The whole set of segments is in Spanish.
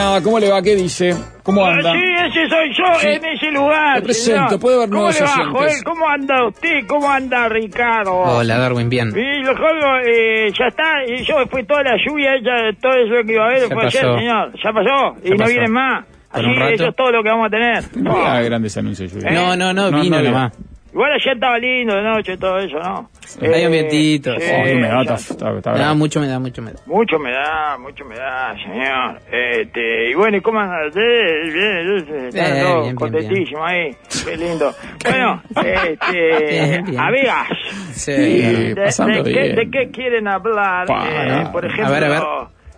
Nada. ¿Cómo le va? ¿Qué dice? ¿Cómo anda? Ah, Sí, ese soy yo Sí. en ese lugar. Te presento, señor. puede ¿Cómo nuevos le va. Joel? ¿Cómo anda usted? ¿Cómo anda Ricardo? Hola, Darwin, bien. Y lo juego, eh, ya está, y yo fue toda la lluvia, ya, todo eso que iba a haber fue ayer, pasó. señor. Ya pasó, y Ya no pasó. vienen más. Así, eso es todo lo que vamos a tener. No había grandes anuncios, Lluvia. ¿Eh? No, no, no, No, vino no, nomás. Igual ayer estaba lindo de noche, todo eso, ¿no? Ambientito. Oh, está, está, está Me da bravo. mucho, me da mucho, me da. Mucho me da, mucho me da, señor. Este, y bueno, ¿y cómo andan ustedes? Bien, están Bien, todos bien, bien, contentísimos ahí. Qué lindo. Bueno, este, amigas. Sí. ¿De, pasando de qué, bien. ¿De qué quieren hablar? Pa, Eh, por A ejemplo, ver, a ver.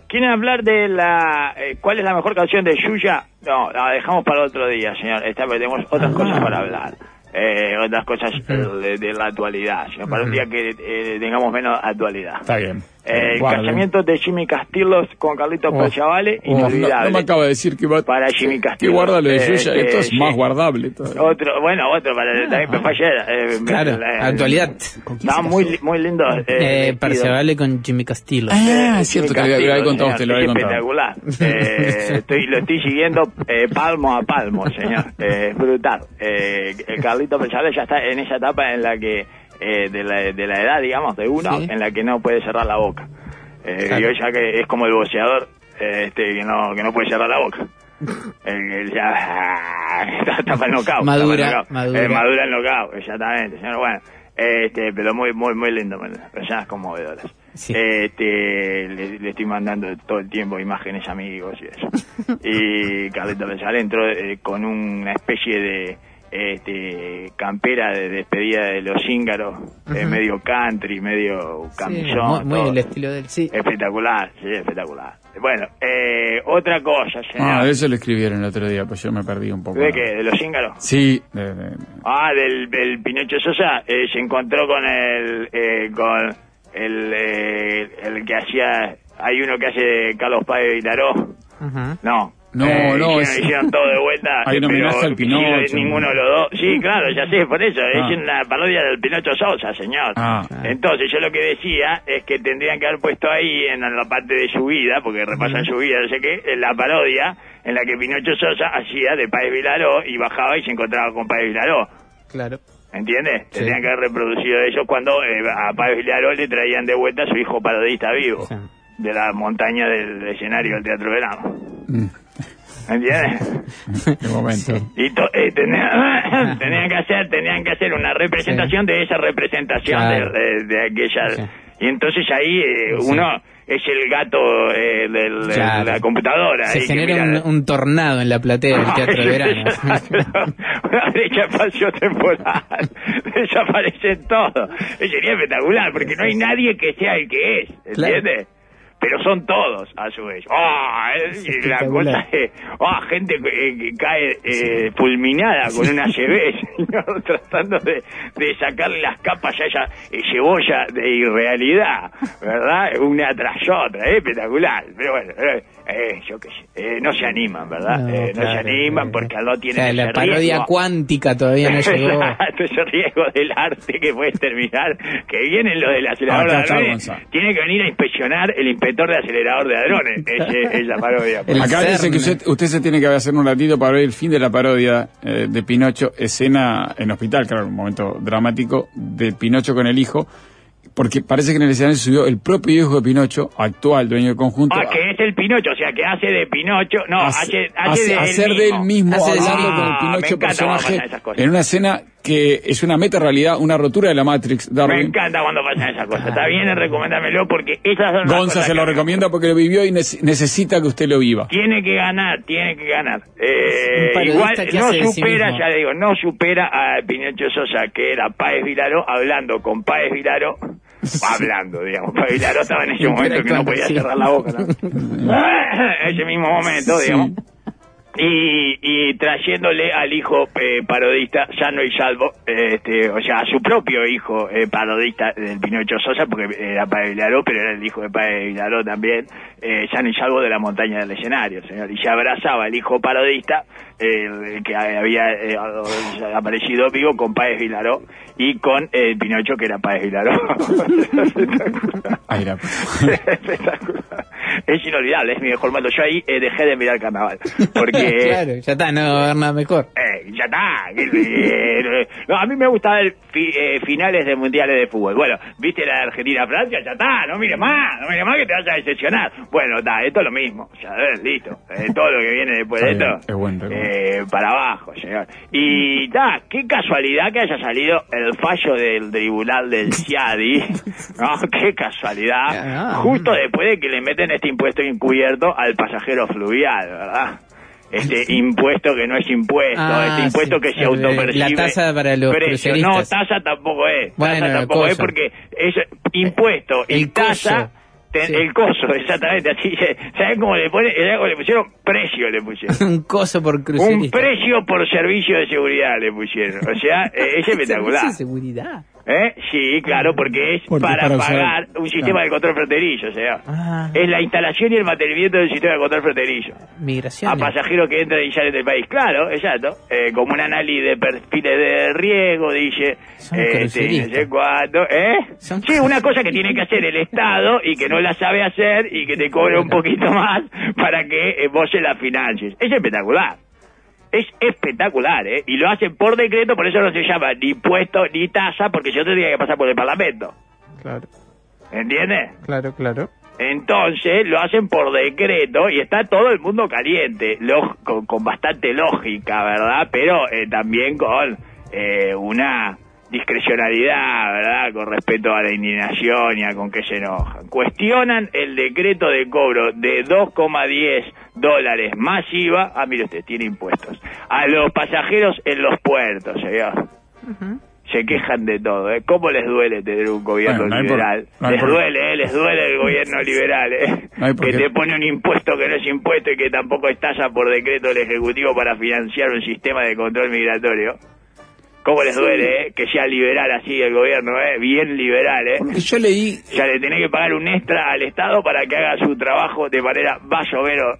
¿quieren hablar de la... eh, ¿Cuál es la mejor canción de Yuya? No, la dejamos para otro día, señor. Esta vez tenemos otras cosas para hablar. Eh, otras cosas de, de la actualidad. Para un día que eh, tengamos menos actualidad. Está bien. Eh, el Guarden. casamiento de Jimmy Castillos con Carlitos Oh, Perchavale, oh, no, inolvidable. no me acaba de decir que va Para Jimmy que Castillo. guarda lo de Eh, Yuya. eh, Esto es sí. más guardable. todavía. Otro, bueno, otro para también fue ayer. eh, Claro, la- actualidad. Estaba muy, muy lindo. Eh, Eh. Perciabale con Jimmy Castillo. Ah, Eh, es cierto que Jimmy lo había Castillo, contado usted, lo había contado. espectacular. Eh, estoy, lo estoy siguiendo eh, palmo a palmo, señor. Eh, es brutal. Eh, el Carlito Perchavale ya está en esa etapa en la que, eh, de, la, de la edad, digamos, de uno, Sí. en la que no puede cerrar la boca. Eh, Claro. y hoy ya que es como el boxeador, eh, este, que no, que no puede cerrar la boca. El ya está, para el knockout. Madura, el knockout. madura. Eh, madura el knockout, exactamente, señor. Bueno, este, pero muy, muy, muy lindo, personas conmovedoras. Sí. Este, le, le estoy mandando todo el tiempo imágenes amigos y eso. y Carlito Pensal entró eh, con una especie de este, campera de despedida de los cíngaros, eh, medio country, medio Sí, camisón. muy, el estilo del sí. Espectacular, sí, espectacular. Bueno, eh, otra cosa, señor. Ah, de eso lo escribieron el otro día, pues yo me perdí un poco. ¿De qué? ¿De los cíngaros? Sí, de- de- Ah, del, del Pinocho Sosa, eh, se encontró con el, eh, con el, eh, el que hacía, hay uno que hace Carlos Páez Vilaró, Ujú. no. No, Eh, no, hicieron, es- hicieron todo de vuelta. Hay un pero homenaje al Pinocho. ninguno de los dos. Sí, claro, ya sé, por eso. Ah. Es una parodia del Pinocho Sosa, señor. Ah. Entonces, yo lo que decía es que tendrían que haber puesto ahí, en la parte de su vida, porque repasan su vida, no sé qué, en la parodia en la que Pinocho Sosa hacía de Páez Vilaró y bajaba y se encontraba con Páez Vilaró. Claro. ¿Entiendes? Sí. Tendrían que haber reproducido eso cuando eh, a Páez Vilaró le traían de vuelta a su hijo parodista vivo Sí. de la montaña del escenario del Teatro Verano. Mm, ¿Entiendes? de momento. Y to- eh, tenían, tenían que hacer tenían que hacer una representación de esa representación Claro. de, de- de aquella Sí. y entonces ahí eh, Sí. uno es el gato eh, del- de la computadora Se que genera mira- un, un tornado en la platea del Teatro de Verano. una brecha espacio-temporal. Desaparecen todos. Sería espectacular, porque no hay nadie que sea el que es, Claro. Pero son todos, a su vez. ¡Ah! Es la cosa es... ¡Ah! Gente que, que cae eh, fulminada con una CB, señor, tratando de, de sacarle las capas a esa eh, cebolla de irrealidad, ¿verdad? Una tras otra, es espectacular. Pero bueno, eh, eh, yo qué sé. eh, no se animan, ¿verdad? No, Eh, se animan claro. porque al no O tienen sea, la parodia riesgo. cuántica todavía no llegó. Exacto, ese riesgo del arte que puede terminar, que viene lo de está hadrones, Gonzalo. tiene que venir a inspeccionar el inspector de acelerador de hadrones, ese, esa parodia. Acá dice que usted, usted se tiene que hacer un ratito para ver el fin de la parodia eh, de Pinocho, escena en hospital, claro, un momento dramático, de Pinocho con el hijo, porque parece que en el escenario subió el propio hijo de Pinocho, actual dueño del conjunto, Ah, que es el Pinocho, o sea, que hace de Pinocho, no, hace- hace, hace, hace- de él hacer mismo. de él mismo, Hace hablando mismo. con el Ah, Pinocho personaje, en una escena que es una meta realidad, una rotura de la Matrix, Me Darwin. encanta cuando pasan esas cosas. Está bien en recomendármelo porque esas son las Gonza se lo recomienda porque lo vivió y nece- necesita que usted lo viva. Tiene que ganar, tiene que ganar. Eh, igual que no sí supera, ya le digo, no supera a Pinocho Sosa, que era Páez Vilaro, hablando con Páez Vilaro, hablando, digamos. Páez Vilaro estaba en ese momento que no podía cerrar la boca. ¿no? ese mismo momento, digamos. Y, y trayéndole al hijo eh, parodista, sano y salvo, eh, este, o sea, a su propio hijo eh, parodista del Pinocho Sosa, porque era Padre Vilaró, pero era el hijo de Padre Vilaró también, eh, sano y salvo de la montaña del escenario, señor. Y se abrazaba al hijo parodista, eh, el que había eh, aparecido vivo con Páez Vilaró y con el Pinocho que era Páez Vilaró. Espectacular. Es inolvidable, es mi mejor momento. Yo ahí eh, dejé de mirar carnaval. Porque. claro, ya está, no va a haber nada mejor. Ya está. que- No, a mí me gusta ver fi- eh, finales de mundiales de fútbol. Bueno, viste la Argentina-Francia, ya está. No mires más, no mires más que te vas a decepcionar. Bueno, está, esto es lo mismo. Ya ves, listo. Eh, todo lo que viene después de esto. es bueno, eh, para abajo, señor. Y está, qué casualidad que haya salido el fallo del tribunal del CIADI. No, qué casualidad. Ah. Justo después de que le meten este impuesto encubierto al pasajero fluvial, ¿verdad? Este impuesto que no es impuesto, Ah, este impuesto sí. que se autopercibe. la tasa para los precio. No, tasa tampoco es. Bueno, tasa tampoco es porque es impuesto y El tasa. coso. te- Sí. El coso, exactamente. Así, ¿Sabes cómo le pone? ¿Sabes cómo le pusieron? Precio le pusieron. Un coso por Un crucerista. precio por servicio de seguridad le pusieron. O sea, eh, es espectacular. Servicio de seguridad. ¿Eh? Sí, claro, porque es Porque para, para usar- pagar un sistema claro. de control fronterizo, o sea. Ah. Es la instalación y el mantenimiento del sistema de control fronterizo. Migración. A pasajeros que entran y salen del país, claro, exacto. Eh, como un análisis de perfiles de riesgo, dice. Son este, no sé cuánto, ¿eh? Son Sí, una cosa que tiene que hacer el Estado y que no la sabe hacer y que te cobra un poquito más para que eh, vos se la financies. Es espectacular. Es espectacular, ¿eh? Y lo hacen por decreto, por eso no se llama ni impuesto ni tasa, porque si no tendría que pasar por el Parlamento. Claro, ¿Entiendes? claro, claro. Entonces lo hacen por decreto y está todo el mundo caliente, lo- con, con bastante lógica, ¿verdad? Pero eh, también con eh, una discrecionalidad, ¿verdad? Con respecto a la indignación y a con qué se enojan. Cuestionan el decreto de cobro de 2,10 dólares más IVA, ah, mire usted, tiene impuestos, a los pasajeros en los puertos, señor. Se quejan de todo, ¿eh? ¿Cómo les duele tener un gobierno Bueno, no hay por- liberal? no les por- duele, ¿eh? Les duele el gobierno liberal, ¿eh? No que te pone un impuesto que no es impuesto y que tampoco es tasa por decreto del Ejecutivo para financiar un sistema de control migratorio. ¿Cómo les duele, eh? Que sea liberal así el gobierno, ¿eh? Bien liberal, ¿eh? Porque yo leí, Ya le tenés que pagar un extra al Estado para que haga su trabajo de manera más o menos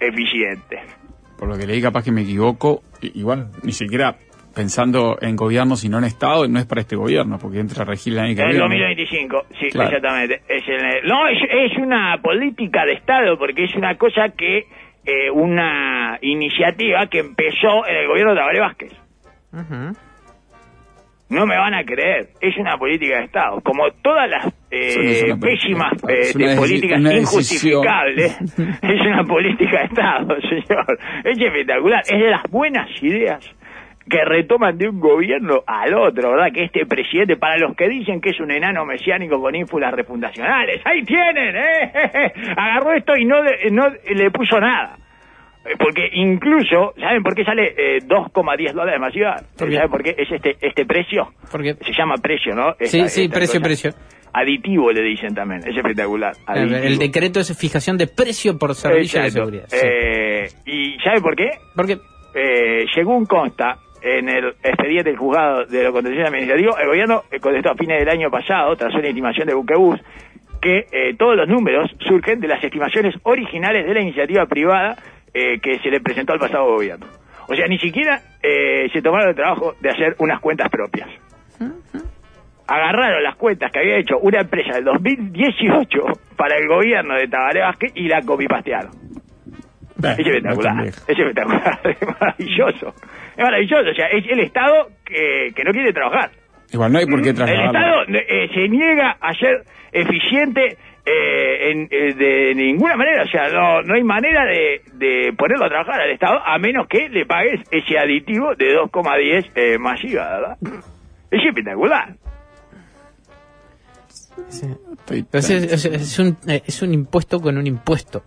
eficiente. por lo que leí capaz que me equivoco, igual ni siquiera pensando en gobierno, sino en Estado, no es para este gobierno, porque entra a regir el año que En el viene. 2025, sí, Claro. exactamente. Es el- no, es, es una política de Estado, porque es una cosa que, eh, una iniciativa que empezó en el gobierno de Tabaré Vázquez. Ujú. No me van a creer, es una política de Estado. Como todas las eh, es pésimas eh, de políticas injustificables, es una política de Estado, señor. Es espectacular, es de las buenas ideas que retoman de un gobierno al otro, ¿verdad? Que este presidente, para los que dicen que es un enano mesiánico con ínfulas refundacionales, ahí tienen, ¿eh? Agarró esto y no, no le puso nada. Eh, Porque incluso, ¿saben por qué sale eh, 2,10 dólares más IVA? ¿Saben por qué? Es este, este precio. Porque Se llama precio, ¿no? Sí, Esta- sí, precio, cosa. precio. Aditivo le dicen también, es espectacular. el, aditivo. el decreto es fijación de precio por servicio de seguridad. sí. Eh, ¿Y sabe por qué? Porque Eh, según consta en el expediente del juzgado de lo contencioso administrativo, el gobierno eh, contestó a fines del año pasado, tras una estimación de Buquebus, que eh, todos los números surgen de las estimaciones originales de la iniciativa privada eh, que se le presentó al pasado gobierno. O sea, ni siquiera eh, se tomaron el trabajo de hacer unas cuentas propias. Agarraron las cuentas que había hecho una empresa del 2018 para el gobierno de Tabaré Vázquez y la copipastearon. Es espectacular, es espectacular, es maravilloso. Es maravilloso, o sea, es el Estado que, que no quiere trabajar. Igual no hay por qué El trasladarlo. Estado eh, se niega a ser eficiente eh, en- eh, de ninguna manera, o sea, no, no hay manera de, de ponerlo a trabajar al Estado a menos que le pagues ese aditivo de 2,10 eh, más IVA, ¿verdad? Es espectacular. Sí. Entonces, es, es un, eh, es un impuesto con un impuesto.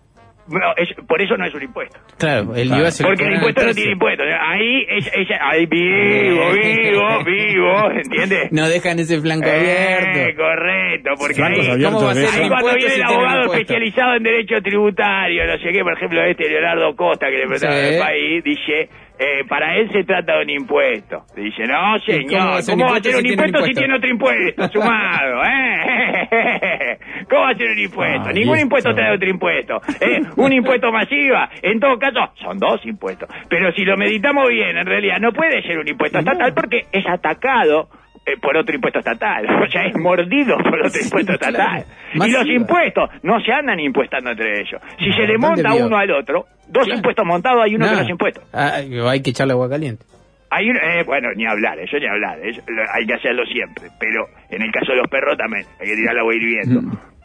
Bueno, es- por eso no es un impuesto. Claro, el Claro. IVA se Porque el impuesto no tiene impuesto. Ahí, es, es- ahí vivo, vivo, vivo, ¿entiendes? No dejan ese flanco Eh, abierto. correcto, porque ahí, abiertos ¿Cómo va a ser ahí cuando viene el abogado especializado en derecho tributario, no sé qué, por ejemplo, este Leonardo Costa que le presentaba Sí. el país, dice, eh, para él se trata de un impuesto. Dice, no, ¿Y cómo señor, va a ser ¿cómo va a ser un si impuesto si tiene otro impuesto sumado? ¿eh? ¿Cómo va a ser un impuesto? Ah, Ningún listo. impuesto trae otro impuesto. ¿eh? Un impuesto masiva, en todo caso, son dos impuestos. Pero si lo meditamos bien, en realidad no puede ser un impuesto estatal porque es atacado eh, por otro impuesto estatal. O sea, es mordido por otro impuesto estatal. Y los impuestos no se andan impuestando entre ellos. Si se le ¿dónde monta uno al otro, dos Claro. impuestos montados, hay uno que no es impuesto. Ah, hay que echarle agua caliente. Hay un- eh, bueno, ni hablar, eso ni hablar, eso lo- hay que hacerlo siempre, pero en el caso de los perros también, hay que tirar agua hirviendo.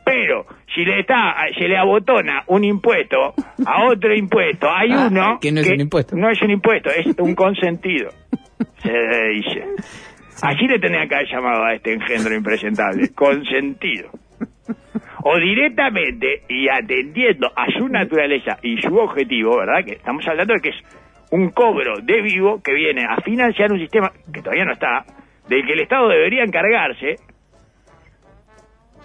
Pero si le está, se le abotona un impuesto a otro impuesto, hay Ah, uno que no es un impuesto. No es un impuesto, es un consentido. Se dice. Así le tendrían que haber llamado a este engendro impresentable, consentido. O directamente y atendiendo a su naturaleza y su objetivo, ¿verdad? Que estamos hablando de que es un cobro de vivo que viene a financiar un sistema que todavía no está, del que el Estado debería encargarse,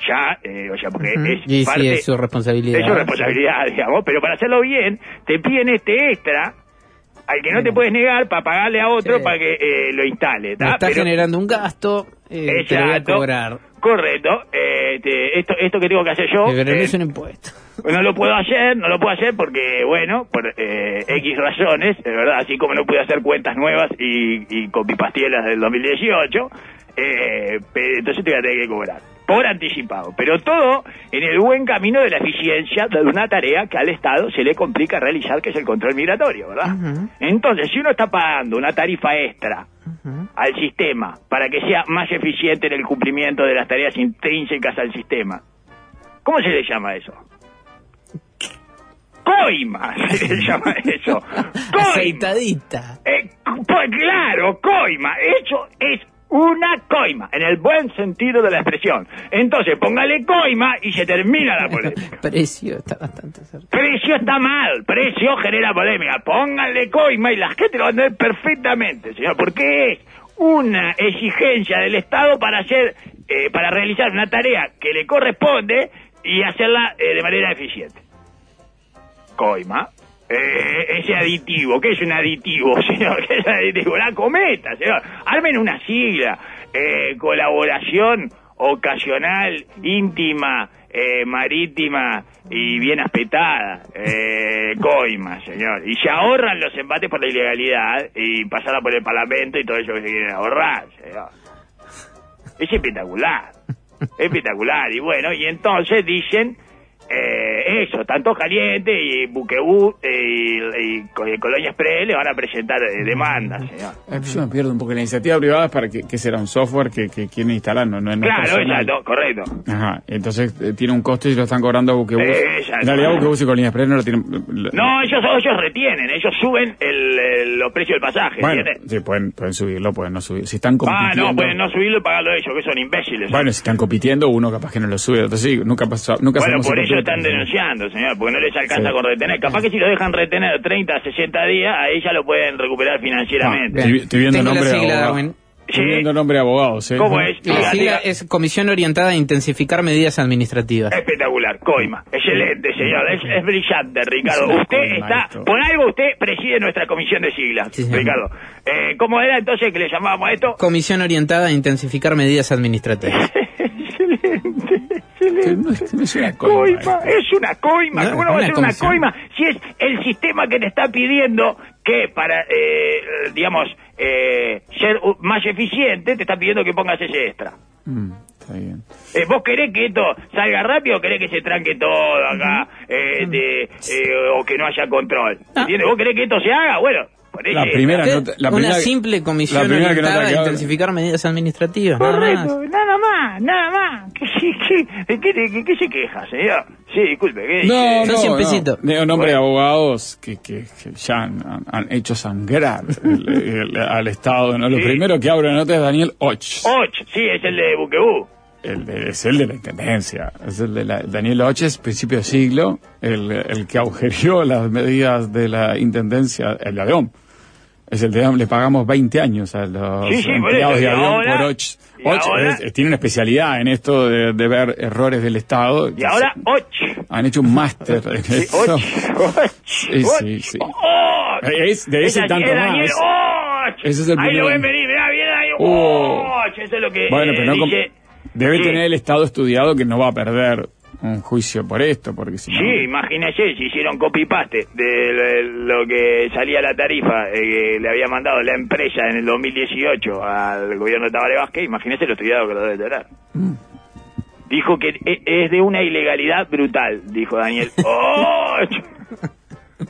ya, eh, o sea, porque es parte sí, es su responsabilidad. es su responsabilidad, digamos, pero para hacerlo bien, te piden este extra al que no te puedes negar para pagarle a otro Sí. para que eh, lo instale. Está Pero- generando un gasto, eh, te lo voy a cobrar. Correcto. eh, te- esto, esto que tengo que hacer yo, Pero no eh, es un impuesto. no lo puedo hacer, no lo puedo hacer porque, bueno, por eh, X razones, de verdad, así como no pude hacer cuentas nuevas y, y copipastielas del 2018, eh, entonces te voy a tener que cobrar. Por anticipado, pero todo en el buen camino de la eficiencia de una tarea que al Estado se le complica realizar, que es el control migratorio, ¿verdad? Entonces, si uno está pagando una tarifa extra al sistema para que sea más eficiente en el cumplimiento de las tareas intrínsecas al sistema. ¿Cómo se le llama eso? Coima, se le llama eso. Coima. Aceitadita. Eh, pues claro, coima. Eso es una coima, en el buen sentido de la expresión. Entonces, póngale coima y se termina la polémica. Precio está bastante cerca. Precio está mal, precio genera polémica. Pónganle coima y la gente lo va a entender perfectamente, señor, porque es una exigencia del Estado para hacer, eh, para realizar una tarea que le corresponde y hacerla eh, de manera eficiente. Coima. Eh, ese aditivo, ¿qué es un aditivo, señor? ¿Qué es un aditivo? La cometa, señor. Armen una sigla. Eh, colaboración ocasional, íntima, eh, marítima y bien aspetada. Eh, coima, señor. Y se ahorran los embates por la ilegalidad y pasarla por el Parlamento y todo eso que se quieren ahorrar, señor. Es espectacular. espectacular. Y bueno, y entonces dicen eh, eso, tanto Caliente y Buquebú eh, y, y y Colonia Express le van a presentar eh, demandas, señor. Eh, Yo me pierdo un poco. La iniciativa privada es para que, que será un software que, que quieren instalar, no, no, Claro, personal. exacto, correcto. Ajá, entonces eh, tiene un costo y lo están cobrando a Buquebus. Exacto. En realidad Buquebus y Colina Express no lo tienen... No, ellos, ellos retienen, ellos suben el, el- los precios del pasaje, Bueno, ¿entiendes? sí, pueden, pueden subirlo, pueden no subir. Si están Ah, compitiendo... no, pueden no subirlo y pagarlo ellos, que son imbéciles. Bueno, si están compitiendo, uno capaz que no lo sube. Entonces sí, nunca pasó, nunca Bueno, sabemos por eso están denunciando, señor, porque no les alcanza Sí. con retener. Capaz que si lo dejan retener 30, 60 días, ahí ya lo pueden recuperar financieramente. Ah, Estoy- viendo Tengo la nombre de sigla, abogado. Darwin. Estoy Sí. viendo nombre de abogados, ¿eh? ¿Cómo es? La Diga, sigla diga. es Comisión Orientada a Intensificar Medidas Administrativas. Espectacular, coima. Excelente, señor. Es, es brillante, Ricardo. Es Usted coima está, esto. por algo usted preside nuestra comisión de siglas, Sí. Ricardo. Eh, ¿Cómo era entonces que le llamábamos a esto? Comisión Orientada a Intensificar Medidas Administrativas. excelente, excelente. no es, no es una coima, Coima, eh. es una coima. No, ¿Cómo no va a ser una coima si es el sistema que te está pidiendo que para, eh, digamos, eh, ser más eficiente, te está pidiendo que pongas ese extra? Mm, está bien. Eh, ¿Vos querés que esto salga rápido o querés que se tranque todo acá eh, de, eh, o que no haya control? Ah. ¿Entiendes? ¿Vos querés que esto se haga? Bueno, La primera ¿Qué? nota- la Una primera- simple la comisión primera que orientada nota a que habla- intensificar medidas administrativas. nada más. Correcto, nada más, nada más. ¿Qué, qué, qué, qué, de qué- qué se queja, señor? Sí, disculpe, ¿qué No, no, 100 no. un nombre de abogados que, que, que ya han, han- han hecho sangrar el- el- al Estado. ¿no? Lo Sí. primero que abre la nota es Daniel Och. Och, sí, es el de Buquebú. El de- es el de la Intendencia. Es el de la, Daniel Och es principio de siglo, el, el que agujerió las medidas de la Intendencia, el de ADEOM. Es el de ADEOM, le pagamos 20 años a los Sí, empleados eso, de ahora- por Och. y Och ahora- es- tiene una especialidad en esto de, de ver errores del Estado. Y ahora, Och. Han hecho un máster en Sí, eso. Och. Och. Sí. Es de ese tanto Daniel más. Ese es el Ahí lo ven venir, mirá, viene Daniel Oh. Eso es lo que Bueno, eh, pero no dice... debe Sí. tener el Estado estudiado que no va a perder un juicio por esto, porque si no... Sí, imagínese si hicieron copy-paste de lo que salía la tarifa eh, que le había mandado la empresa en el 2018 al gobierno de Tabaré Vázquez, imagínese lo estudiado que lo debe tener. Mm. Dijo que e- es de una ilegalidad brutal, dijo Daniel. ¡Oh!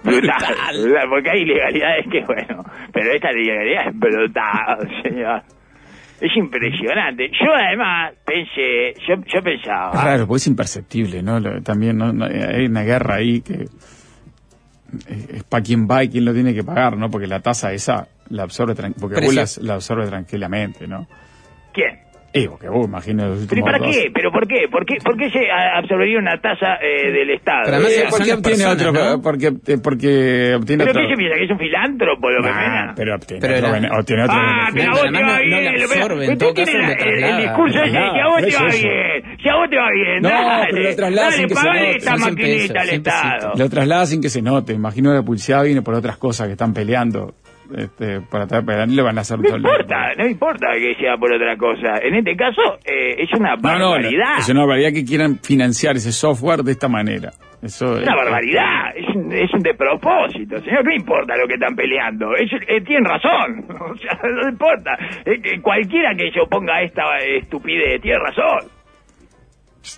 brutal, brutal, porque hay ilegalidades que, bueno, pero esta ilegalidad es brutal, señor. Es impresionante. Yo además pensé, yo, yo pensaba... Es raro, porque es imperceptible, ¿no? Lo- también ¿no? No, hay una guerra ahí que es, es para quien va y quién lo tiene que pagar, ¿no? Porque la tasa esa la absorbe, tran- porque Precio. vos la, la absorbe tranquilamente, ¿no? ¿Quién? Eh, porque vos imagino los ¿Pero para dos- qué? ¿Pero por qué? ¿Por qué, por qué se absorbería una tasa eh, del Estado? Pero además Eh, porque obtiene personas, otro, ¿no? porque, eh, porque obtiene ¿Pero otro... qué se piensa? ¿Que es un filántropo lo que Nah, pero obtiene Pero otro, obtiene otro Ah, pero a vos te va no- no bien. todo caso la- lo el, discurso ese, Traslada, si a vos te va eso. bien, si a vos te va bien, No, dale, pero lo traslada sin dale, que se note. esta Son 100 maquinita al 100 Estado. Lo traslada sin que se note. Imagino que la publicidad viene por otras cosas que están peleando. Este, para para Daniel le van a hacer No importa, no importa que sea por otra cosa. En este caso, eh, es una No, no, barbaridad. es una barbaridad que quieran financiar ese software de esta manera. Eso Es una barbaridad, es un, es un despropósito, señor, ¿qué importa lo que están peleando? Ellos eh, tienen razón, o sea, no importa. Eh, que cualquiera que se oponga a esta estupidez tiene razón.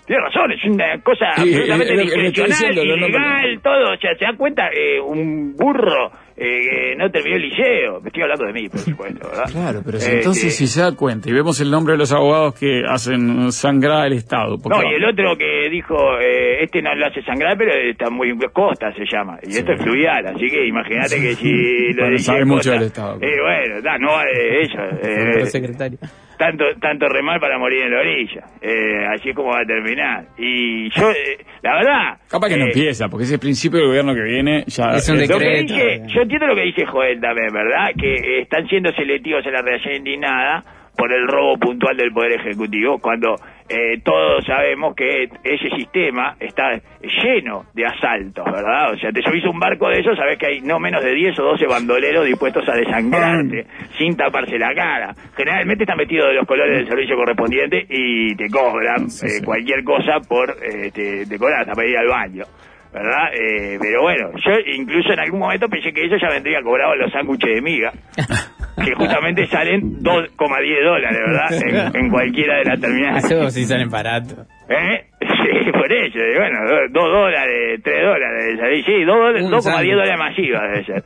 Tiene razón, es una cosa Sí, absolutamente discrecional, no, no, ilegal, todo. O sea, se da cuenta, eh, un burro eh, que no terminó el liceo. Me estoy hablando de mí, por supuesto, ¿verdad? Claro, pero si Eh, entonces sí. si se da cuenta y vemos el nombre de los abogados que hacen sangrar al Estado. No, y el otro que dijo, eh, este no lo hace sangrar, pero está muy costa se llama. Y esto es fluvial, así que imagínate que si lo Bueno, dice sabe mucho Costa, del Estado. Eh, bueno, da, no va de ellos. eh, Otro secretario. Tanto, tanto remar para morir en la orilla. Eh, así es como va a terminar. Y yo, eh, la verdad... Capaz que no eh, empieza, porque ese principio del gobierno que viene ya... Es un es- lo que decreto. dice, yo entiendo lo que dice Joel también, ¿verdad? Que eh, están siendo selectivos en la reacción indignada por el robo puntual del Poder Ejecutivo, cuando eh, todos sabemos que ese sistema está lleno de asaltos, ¿verdad? O sea, te subís un barco de esos, sabes que hay no menos de 10 o 12 bandoleros dispuestos a desangrarte, sin taparse la cara. Generalmente están metidos de los colores del servicio correspondiente y te cobran Sí, eh, cualquier cosa por, eh, te, te cobran hasta para ir al baño. ¿verdad? Eh, pero bueno, yo incluso en algún momento pensé que ellos ya vendrían cobrados los sándwiches de miga, que justamente salen 2,10 dólares, ¿verdad? En, en cualquiera de las terminales. Eso sí salen baratos. ¿Eh? Sí, por eso, bueno, 2 dólares, 3 dólares, ¿sabes? sí, 2 Un 2,10 sándwich. dólares masiva debe ser.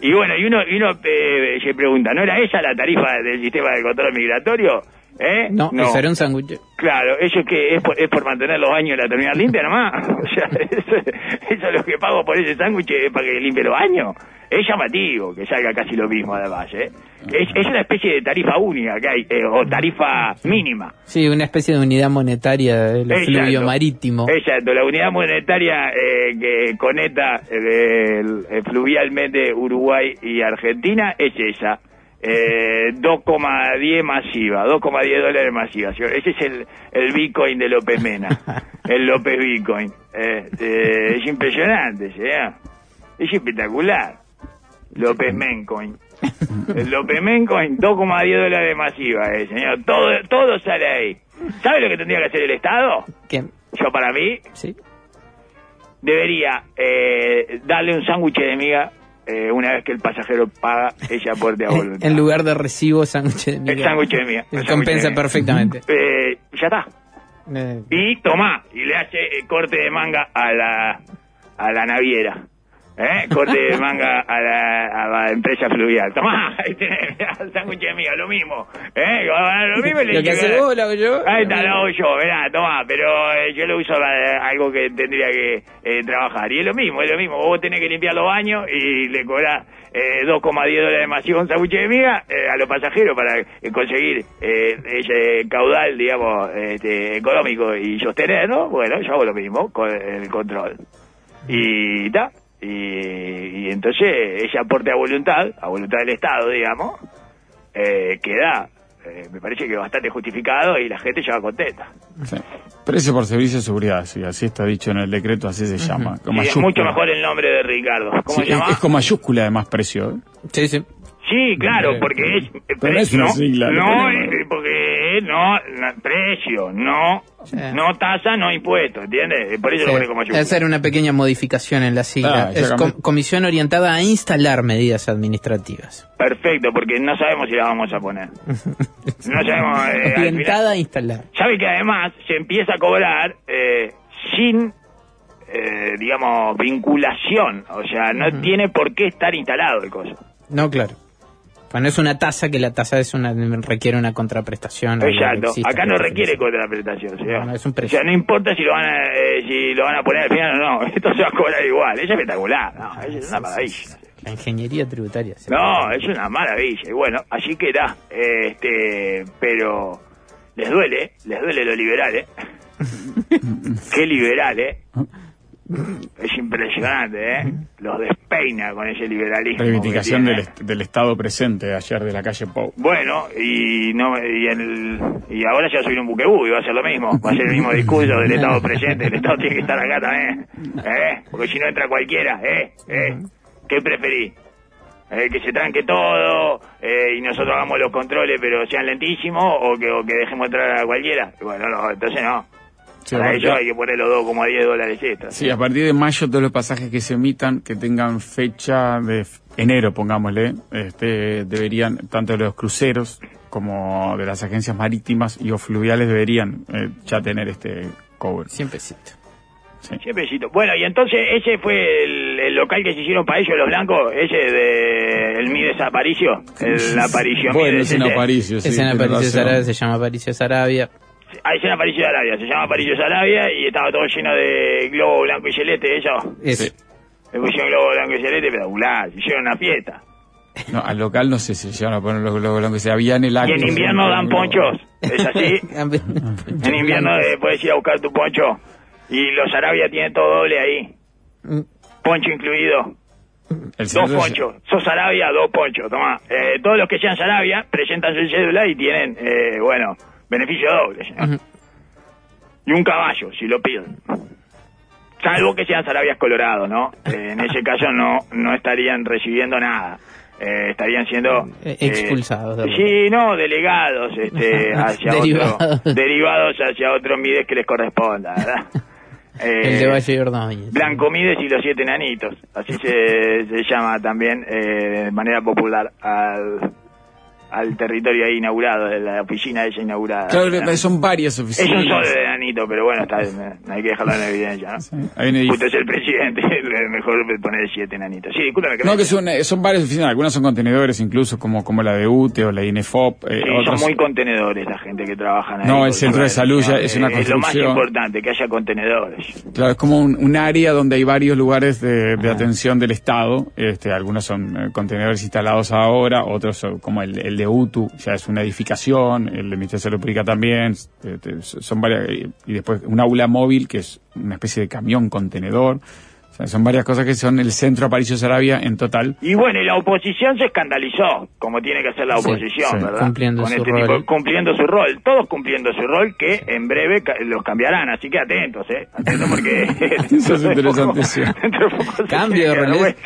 Y bueno, y uno, y uno eh, se pregunta, ¿no era esa la tarifa del sistema de control migratorio? ¿Eh? No, eso era un sándwich. Claro, eso que es por, es por mantener los baños de la terminal limpia nomás. O sea, eso, eso es lo que pago por ese sándwich es para que limpie los baños. Es llamativo que salga casi lo mismo además, ¿eh? Es, es una especie de tarifa única que hay, eh, o tarifa mínima. Sí, una especie de unidad monetaria del fluvido marítimo. Exacto, la unidad monetaria eh, que conecta eh, el- eh, fluvialmente Uruguay y Argentina es esa. Eh, 2,10 masiva, 2,10 dólares masiva. señor. Ese es el, el Bitcoin de López Mena, el López Bitcoin. Eh, eh, es impresionante, señor. Es espectacular. López Mencoin. López Mencoin, 2,10 dólares masiva, eh, señor. Todo, todo sale ahí. ¿Sabe lo que tendría que hacer el Estado? ¿Qué? Yo para mí Sí. debería eh, darle un sándwich de miga eh, una vez que el pasajero paga ese aporte a voluntad. En lugar de recibo, sándwich de miga. El sándwich de miga. El Compensa de miga. perfectamente. Eh, ya está. Eh, Y toma, y le hace eh, corte de manga a la, a la naviera. ¿Eh? Corte de manga a la, a la empresa fluvial. Tomá, ahí tenés el sándwich de miga, lo mismo. ¿Eh? Lo mismo y le Lo que dije, hace vos, lo hago yo. Ahí está, lo hago yo, verá, tomá, pero eh, yo lo uso para algo que tendría que eh, trabajar. Y es lo mismo, es lo mismo. Vos tenés que limpiar los baños y le cobrás eh, 2,10 dólares de masivo un sándwich de miga eh, a los pasajeros para conseguir eh, ese caudal, digamos, este, económico y sostener, ¿no? Bueno, yo hago lo mismo con el control. Y está. Y, y entonces ese aporte a voluntad, a voluntad del Estado, digamos, eh, queda, eh, me parece que bastante justificado y la gente ya va contenta. Sí. Precio por servicio de seguridad, sí, así está dicho en el decreto, así se llama. con Y es mucho mejor el nombre de Ricardo. ¿Cómo Sí, se llama? es, es con mayúscula además precio. ¿eh? Sí, sí. Sí, claro, porque es... pero no es una no, sigla, No, eh, porque no, no, precio, no, Sí. no tasa, no impuesto, ¿entiendes? Por eso lo Sí. pone como mayúscula. Hacer una pequeña modificación en la sigla. Ah, es com- comisión orientada a instalar medidas administrativas. Perfecto, porque no sabemos si la vamos a poner. No sabemos... eh, orientada a instalar. Sabe que además se empieza a cobrar eh, sin, eh, digamos, vinculación. O sea, no tiene por qué estar instalado el coso. No, claro. Pues no es una tasa, que la tasa es una requiere una contraprestación. Exacto. Acá no requiere contraprestación. señor. No, no, es un o sea, no importa si lo van a, eh, si lo van a poner al final o no. Esto se va a cobrar igual. Es espectacular. No, es una maravilla. La ingeniería tributaria. sí. No, es una maravilla. Y bueno, así que era. Este, pero les duele, les duele lo liberal, ¿eh? Qué liberal, ¿eh? Es impresionante, ¿eh? Los despeina con ese liberalismo. Reivindicación del, est- del Estado presente ayer de la calle Pou. Bueno, y no y, el, y ahora ya soy un buquebú y va a ser lo mismo. Va a ser el mismo discurso del Estado presente. El Estado tiene que estar acá también. ¿Eh? Porque si no entra cualquiera, ¿eh? ¿Eh? ¿Qué preferís? Eh, que se tranque todo eh, y nosotros hagamos los controles pero sean lentísimos o que, o que dejemos entrar a cualquiera. Bueno, no, entonces no. Sí, Para ello hay que poner los dos como a 10 dólares extras. Sí, a partir de mayo todos los pasajes que se emitan, que tengan fecha de enero, pongámosle, este, deberían, tanto de los cruceros como de las agencias marítimas y o fluviales deberían eh, ya tener este cover. Siempre cito. Sí. Siemprecito. Bueno, y entonces ese fue el, el local que se hicieron para ellos los blancos, ese de el Mides Aparicio, el Aparicio Bueno, Mides, es en ese. Aparicio, sí. es en Aparicio. Sarabia, se llama Aparicio Sarabia. Ah, ese en Aparicio de Arabia, se llama Aparicio de Arabia y estaba todo lleno de globo blanco y celeste, eso. Es, Sí. Me pusieron globo blanco y celeste, espectacular, hicieron una fiesta. No, al local no sé si llegan a poner los globos blancos, se había en el acto. Y en invierno dan ponchos, ¿es así? En invierno eh, puedes ir a buscar tu poncho y los Arabia tienen todo doble ahí, poncho incluido. El Dos ponchos. Sos Sarabia, dos ponchos. Toma. Eh, todos los que sean Sarabia presentan su cédula y tienen, eh, bueno, beneficio doble. Ujú. Y un caballo, si lo piden. Salvo que sean Sarabias Colorados, ¿no? Eh, en ese caso no, no estarían recibiendo nada. Eh, estarían siendo... Eh, expulsados de sí, no, delegados este, hacia Derivados. otro... Derivados hacia otro Mides que les corresponda, ¿verdad? el de Eh, Valle de Ordóñez. Blanco Mides y los siete nanitos. Así se, se llama también eh, de manera popular al, al territorio ahí inaugurado, de la oficina esa inaugurada. Claro, son varias es oficinas. un solo de nanito, pero bueno, está, no hay que dejarlo en evidencia, ¿no? Sí, Justo es el presidente, es mejor poner siete nanitos. Sí, discúlpame que No, que son, eh, son varias oficinas, algunas son contenedores incluso, como, como la de UTE o la de INEFOP. eh, Sí, otras- son muy contenedores la gente que trabaja ahí. No, el centro de salud ya es una Eh, Es lo más construcción. importante, que haya contenedores. Claro, es como un, un área donde hay varios lugares de, de atención del Estado. Este, algunos son eh, contenedores instalados ahora, otros son como el, el de UTU, ya es una edificación, el de Ministerio de Salud Pública también. son varias, y después un aula móvil que es una especie de camión contenedor. Sea, son varias cosas que son el centro Aparicio Sarabia en total. Y bueno, y la oposición se escandalizó, como tiene que hacer la oposición, sí, ¿verdad? cumpliendo Con su este rol. tipo- cumpliendo su rol, todos cumpliendo su rol, que en breve ca- los cambiarán, así que atentos, ¿eh? Atentos porque... Eso es interesante, sí. Cambio de roles.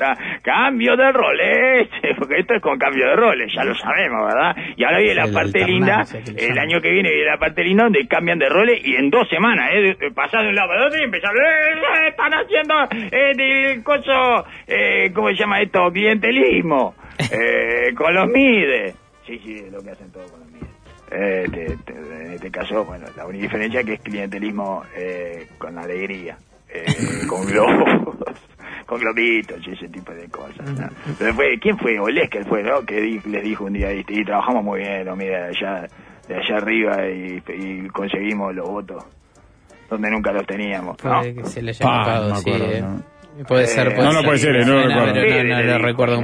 Cambio de roles, porque esto es con cambio de roles, ya lo sabemos, ¿verdad? Y ahora viene la parte linda, el año que viene viene la parte linda donde cambian de roles y en dos semanas, ¿eh? Pasás de un lado para el otro y empezás, "Eh, están haciendo eh, el coso, eh, ¿cómo se llama esto? Clientelismo, eh, con los MIDE. Sí, sí, es lo que hacen todos con los MIDE. Eh, te- te- en este caso, bueno, la única diferencia es que es clientelismo eh, con alegría, eh, con globos, con globitos y ese tipo de cosas. ¿no? Pero fue, ¿quién fue? Olesker fue, ¿no? Que di- les dijo un día, y, y trabajamos muy bien, ¿no? mira, de allá, de allá arriba y, y conseguimos los votos donde nunca los teníamos, ¿no? Puede que se le haya Pa, tocado, no me sí. acuerdo, eh. no. Puede ser, Eh, puede no, no ser. puede ser, no Sí, No, no, le lo recuerdo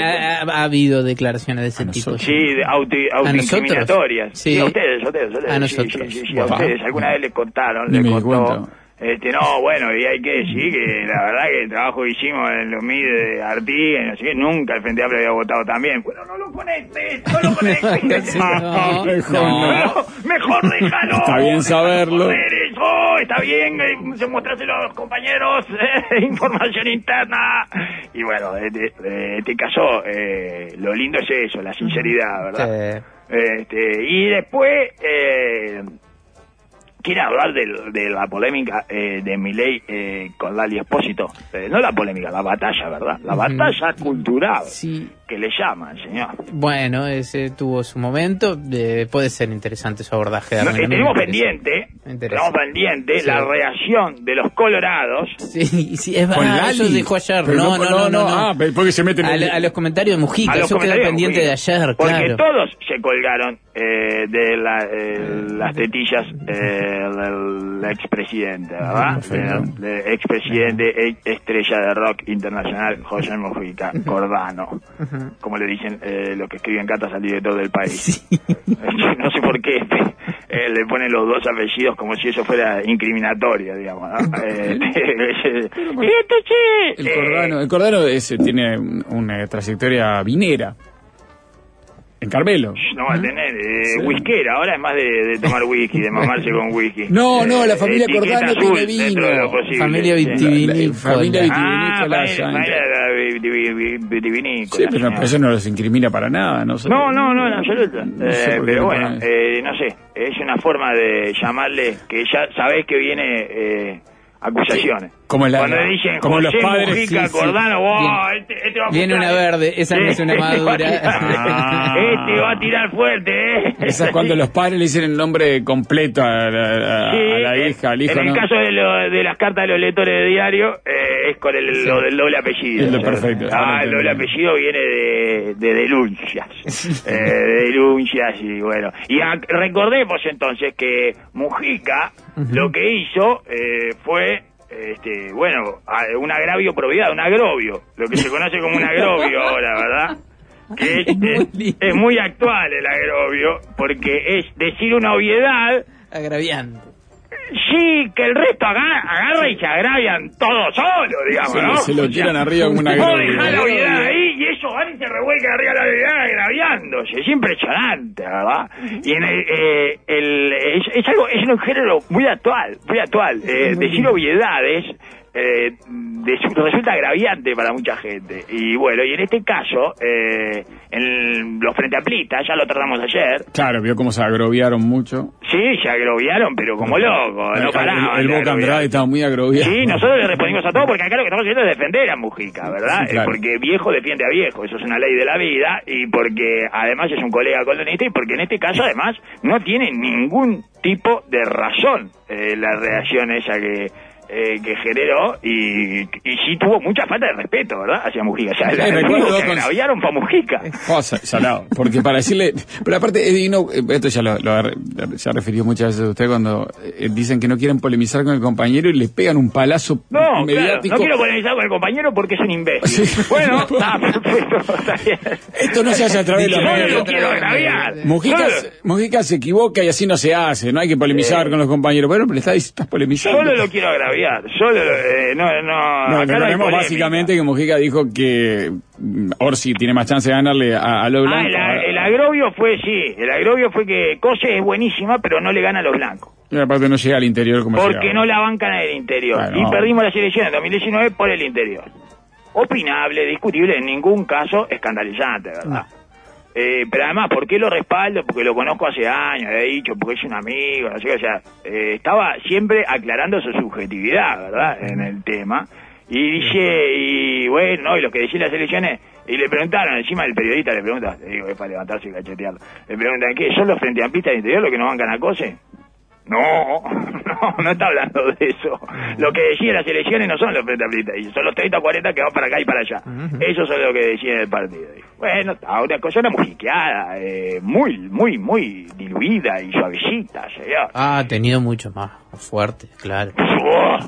ha, ha- ha habido declaraciones de ese tipo. nosotros. Sí, de auto, autoincriminatorias. Sí. a ustedes, a ustedes, a ustedes. A Sí, nosotros. Sí, sí, sí, a ustedes. Alguna vez contaron, contó. Este, no, bueno, y hay que decir que la verdad que el trabajo que hicimos en los MID de Artigas, no sé qué, nunca el Frente Amplio había votado también. Bueno, no lo conectes, no lo conectes. Sí, no, mejor no. No, mejor déjalo. Está bien saberlo. está bien, eh, se mostrárselo a los compañeros, eh, información interna. Y bueno, en este, este caso, eh, lo lindo es eso, la sinceridad, ¿verdad? Sí. Este, y después, eh, quiero hablar de, la polémica eh, de Milei eh, con Lali Espósito. Eh, no la polémica, la batalla, ¿verdad? La batalla cultural Sí. que le llaman, señor. Bueno, ese tuvo su momento. eh, puede ser interesante su abordaje. No, eh, tenemos pendiente, tenemos pendiente Sí. la reacción de los colorados Sí, sí, es Con verdad. Eso dijo ayer. No, no, no, no. Ah, porque se meten A, en la- a los comentarios de Mujica. a los Eso quedó comentarios pendiente de Mujica. ayer, Porque claro. todos se colgaron eh, de la, eh, las tetillas eh, del expresidente, ¿verdad? Del del expresidente e- estrella de rock internacional, José Mujica Cordano. Como le dicen eh, los que escriben cartas al director del país. no sé por qué eh, le ponen los dos apellidos como si eso fuera incriminatorio, digamos. ¿no? Eh, che, El Cordano, el Cordano ese tiene un- una trayectoria vinera. En Carmelo. No va a tener eh, Sí. whiskera, ahora es más de, de tomar whisky, de mamarse con whisky. No, no, la Eh, familia etiqueta Cordano azul tiene de vino. posible, Familia vitivinícola. La- la familia Ah, vitivinícola, de Sí, pero eso no los incrimina para nada, ¿no? sé. No, no, no, en absoluto. No Eh, sé qué pero bueno, eh, no sé, es una forma de llamarle que ya sabés que viene eh, acusaciones. Como la- Cuando dicen como los padres, Mujica sí, sí. Cordano, wow, Viene- este, este va a viene una verde, esa no es una Este va madura. tirar- Ah. Este va a tirar fuerte, ¿eh? Esa es cuando los padres le dicen el nombre completo a la, a- Sí, a la hija, al hijo, en el ¿no? caso de, lo- de las cartas de los lectores de diario, eh, es con el, lo del doble apellido. Es lo perfecto, Ah, el doble apellido viene de, de denuncias. eh, de denuncias y bueno. Y a- recordemos entonces que Mujica lo que hizo eh, fue. Este, bueno, un agravio probidad, un agrovio, lo que se conoce como un agrovio ahora, ¿verdad? Que es, Es muy es muy actual el agrovio, porque es decir una obviedad Agraviante. Sí, que el resto aga- agarra y se agravian todos solos, digamos, Se, ¿no? se lo O sea, tiran arriba como una Vos dejás la obviedad ahí y ellos van y se revuelcan arriba la obviedad agraviándose. Es impresionante, ¿verdad? Y en el, eh, el- es, es algo, es un género muy actual, muy actual. Eh, decir obviedades eh, de- resulta agraviante para mucha gente. Y bueno, y en este caso, eh, en los frente amplistas, ya lo tratamos ayer, Claro, vio cómo se agroviaron mucho. sí, se agroviaron, pero como locos, no el, paraban. el Boca. Andrade estaba muy agroviado. Sí, nosotros le respondimos a todo porque acá lo que estamos haciendo es defender a Mujica, ¿verdad? Sí, claro. Eh, Porque viejo defiende a viejo, eso es una ley de la vida y porque además es un colega colonista y porque en este caso además no tiene ningún tipo de razón eh, la reacción esa que eh, que generó y, y sí tuvo mucha falta de respeto, ¿verdad? Hacia Mujica. O sea, Sí, recuerdo que con- agraviaron fue a Mujica. Oh, sa- salado. Porque para decirle. Pero aparte, eh, Esto ya lo, lo ha re- se ha referido muchas veces a usted cuando eh, dicen que no quieren polemizar con el compañero y le pegan un palazo No, claro, no quiero polemizar con el compañero porque es un imbécil. Sí. Bueno, está perfecto, está bien. Esto no se hace a través de Yo no quiero agraviar. Mujica, Mujica se equivoca y así no se hace, no hay que polemizar con los compañeros. Bueno, pero le está, estás polemizando. Solo lo quiero agraviar. Solo, eh, no, no. No, acá no polémica. básicamente que Mujica dijo que mm, Orsi tiene más chance de ganarle a, a lo Ah, blanco. el, a- el agrovio fue, sí. El agrovio fue que Cose es buenísima, pero no le gana a los blancos. Y aparte no llega al interior como Porque llegaba. no la bancan en el interior. Bueno, y perdimos las elecciones en 2019 por el interior. Opinable, discutible, en ningún caso escandalizante, ¿verdad? Eh, pero además, ¿por qué lo respaldo? Porque lo conozco hace años, he dicho, porque es un amigo, no sé qué, o sea, eh, estaba siempre aclarando su subjetividad, ¿verdad? En el tema. Y dice, y bueno, no, y lo que decían las elecciones, y le preguntaron, encima el periodista le pregunta, le digo, es para levantarse y cachetearlo, le preguntan, ¿qué? ¿Son los frente amplistas del interior los que no bancan a COSE? No, no, No, está hablando de eso. Lo que deciden las elecciones no son los frente son los 30 o 40 que van para acá y para allá. Eso es lo que deciden el partido. Bueno, está una cosa una musiqueada, eh, muy, muy, muy diluida y suavecita, señor. Ah, ha tenido mucho más fuerte, claro.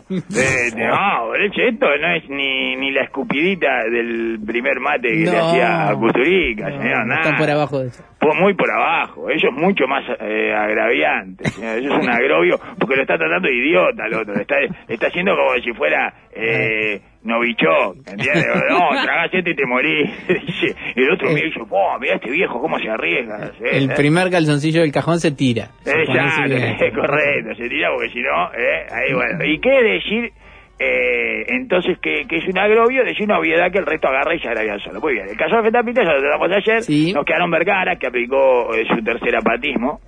Eh, no, esto no es ni, ni la escupidita del primer mate que le hacía a Custurica, señor, nada. Está por abajo de eso. muy por abajo, eso es mucho más eh, agraviante, señor. eso es un agrovio, porque lo está tratando de idiota al otro, le está, está haciendo como si fuera... Eh, Novichok, ¿entiendes? No, tragás este y te morís. el otro me dice, oh, mira este viejo cómo se arriesga. El primer calzoncillo del cajón se tira. Exacto, es correcto, se tira porque si no, eh, ahí bueno. ¿Y qué decir? Eh, entonces, que, que, es un agrobio, decir una obviedad que el resto agarra y se agravia solo. Muy bien, el caso de Fetapita ya lo tratamos ayer, nos quedaron Vergara, que aplicó eh, su tercer apatismo,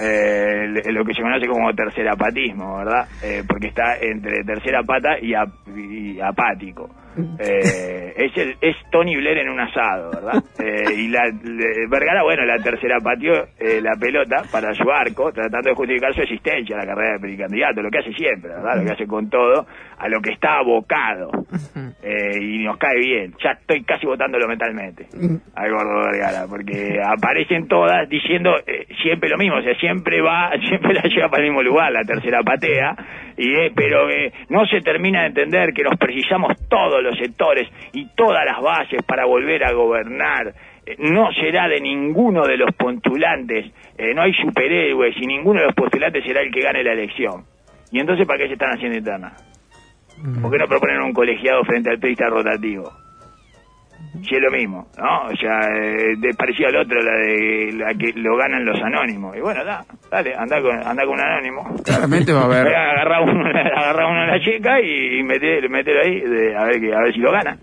eh, lo que se conoce como tercer apatismo, ¿verdad? Eh, porque está entre tercera pata y, apático. Eh, es, el, es Tony Blair en un asado, ¿verdad? Eh, y la Vergara, bueno, la tercera pateó eh, la pelota para su arco, tratando de justificar su existencia a la carrera de candidato, lo que hace siempre, ¿verdad? Lo que hace con todo, a lo que está abocado. y nos cae bien. Ya estoy casi votándolo mentalmente al gordo Vergara, porque aparecen todas diciendo siempre lo mismo, o sea, siempre va, siempre la lleva para el mismo lugar, la tercera patea, y pero no se termina de entender que nos precisamos todos los sectores y todas las bases para volver a gobernar. Eh, no será de ninguno de los postulantes, eh, no hay superhéroes y ninguno de los postulantes será el que gane la elección. ¿Y entonces para qué se están haciendo internas? ¿Por qué no proponen un colegiado frente al turista rotativo? Si es lo mismo, ¿no? O sea, eh, de, parecido al otro, la de la que lo ganan los anónimos. Y bueno, da, dale, anda con, anda con un anónimo. Claramente va a haber. agarra uno, agarra uno a la chica y meter, meter ahí, de, a, ver, a ver si lo gana.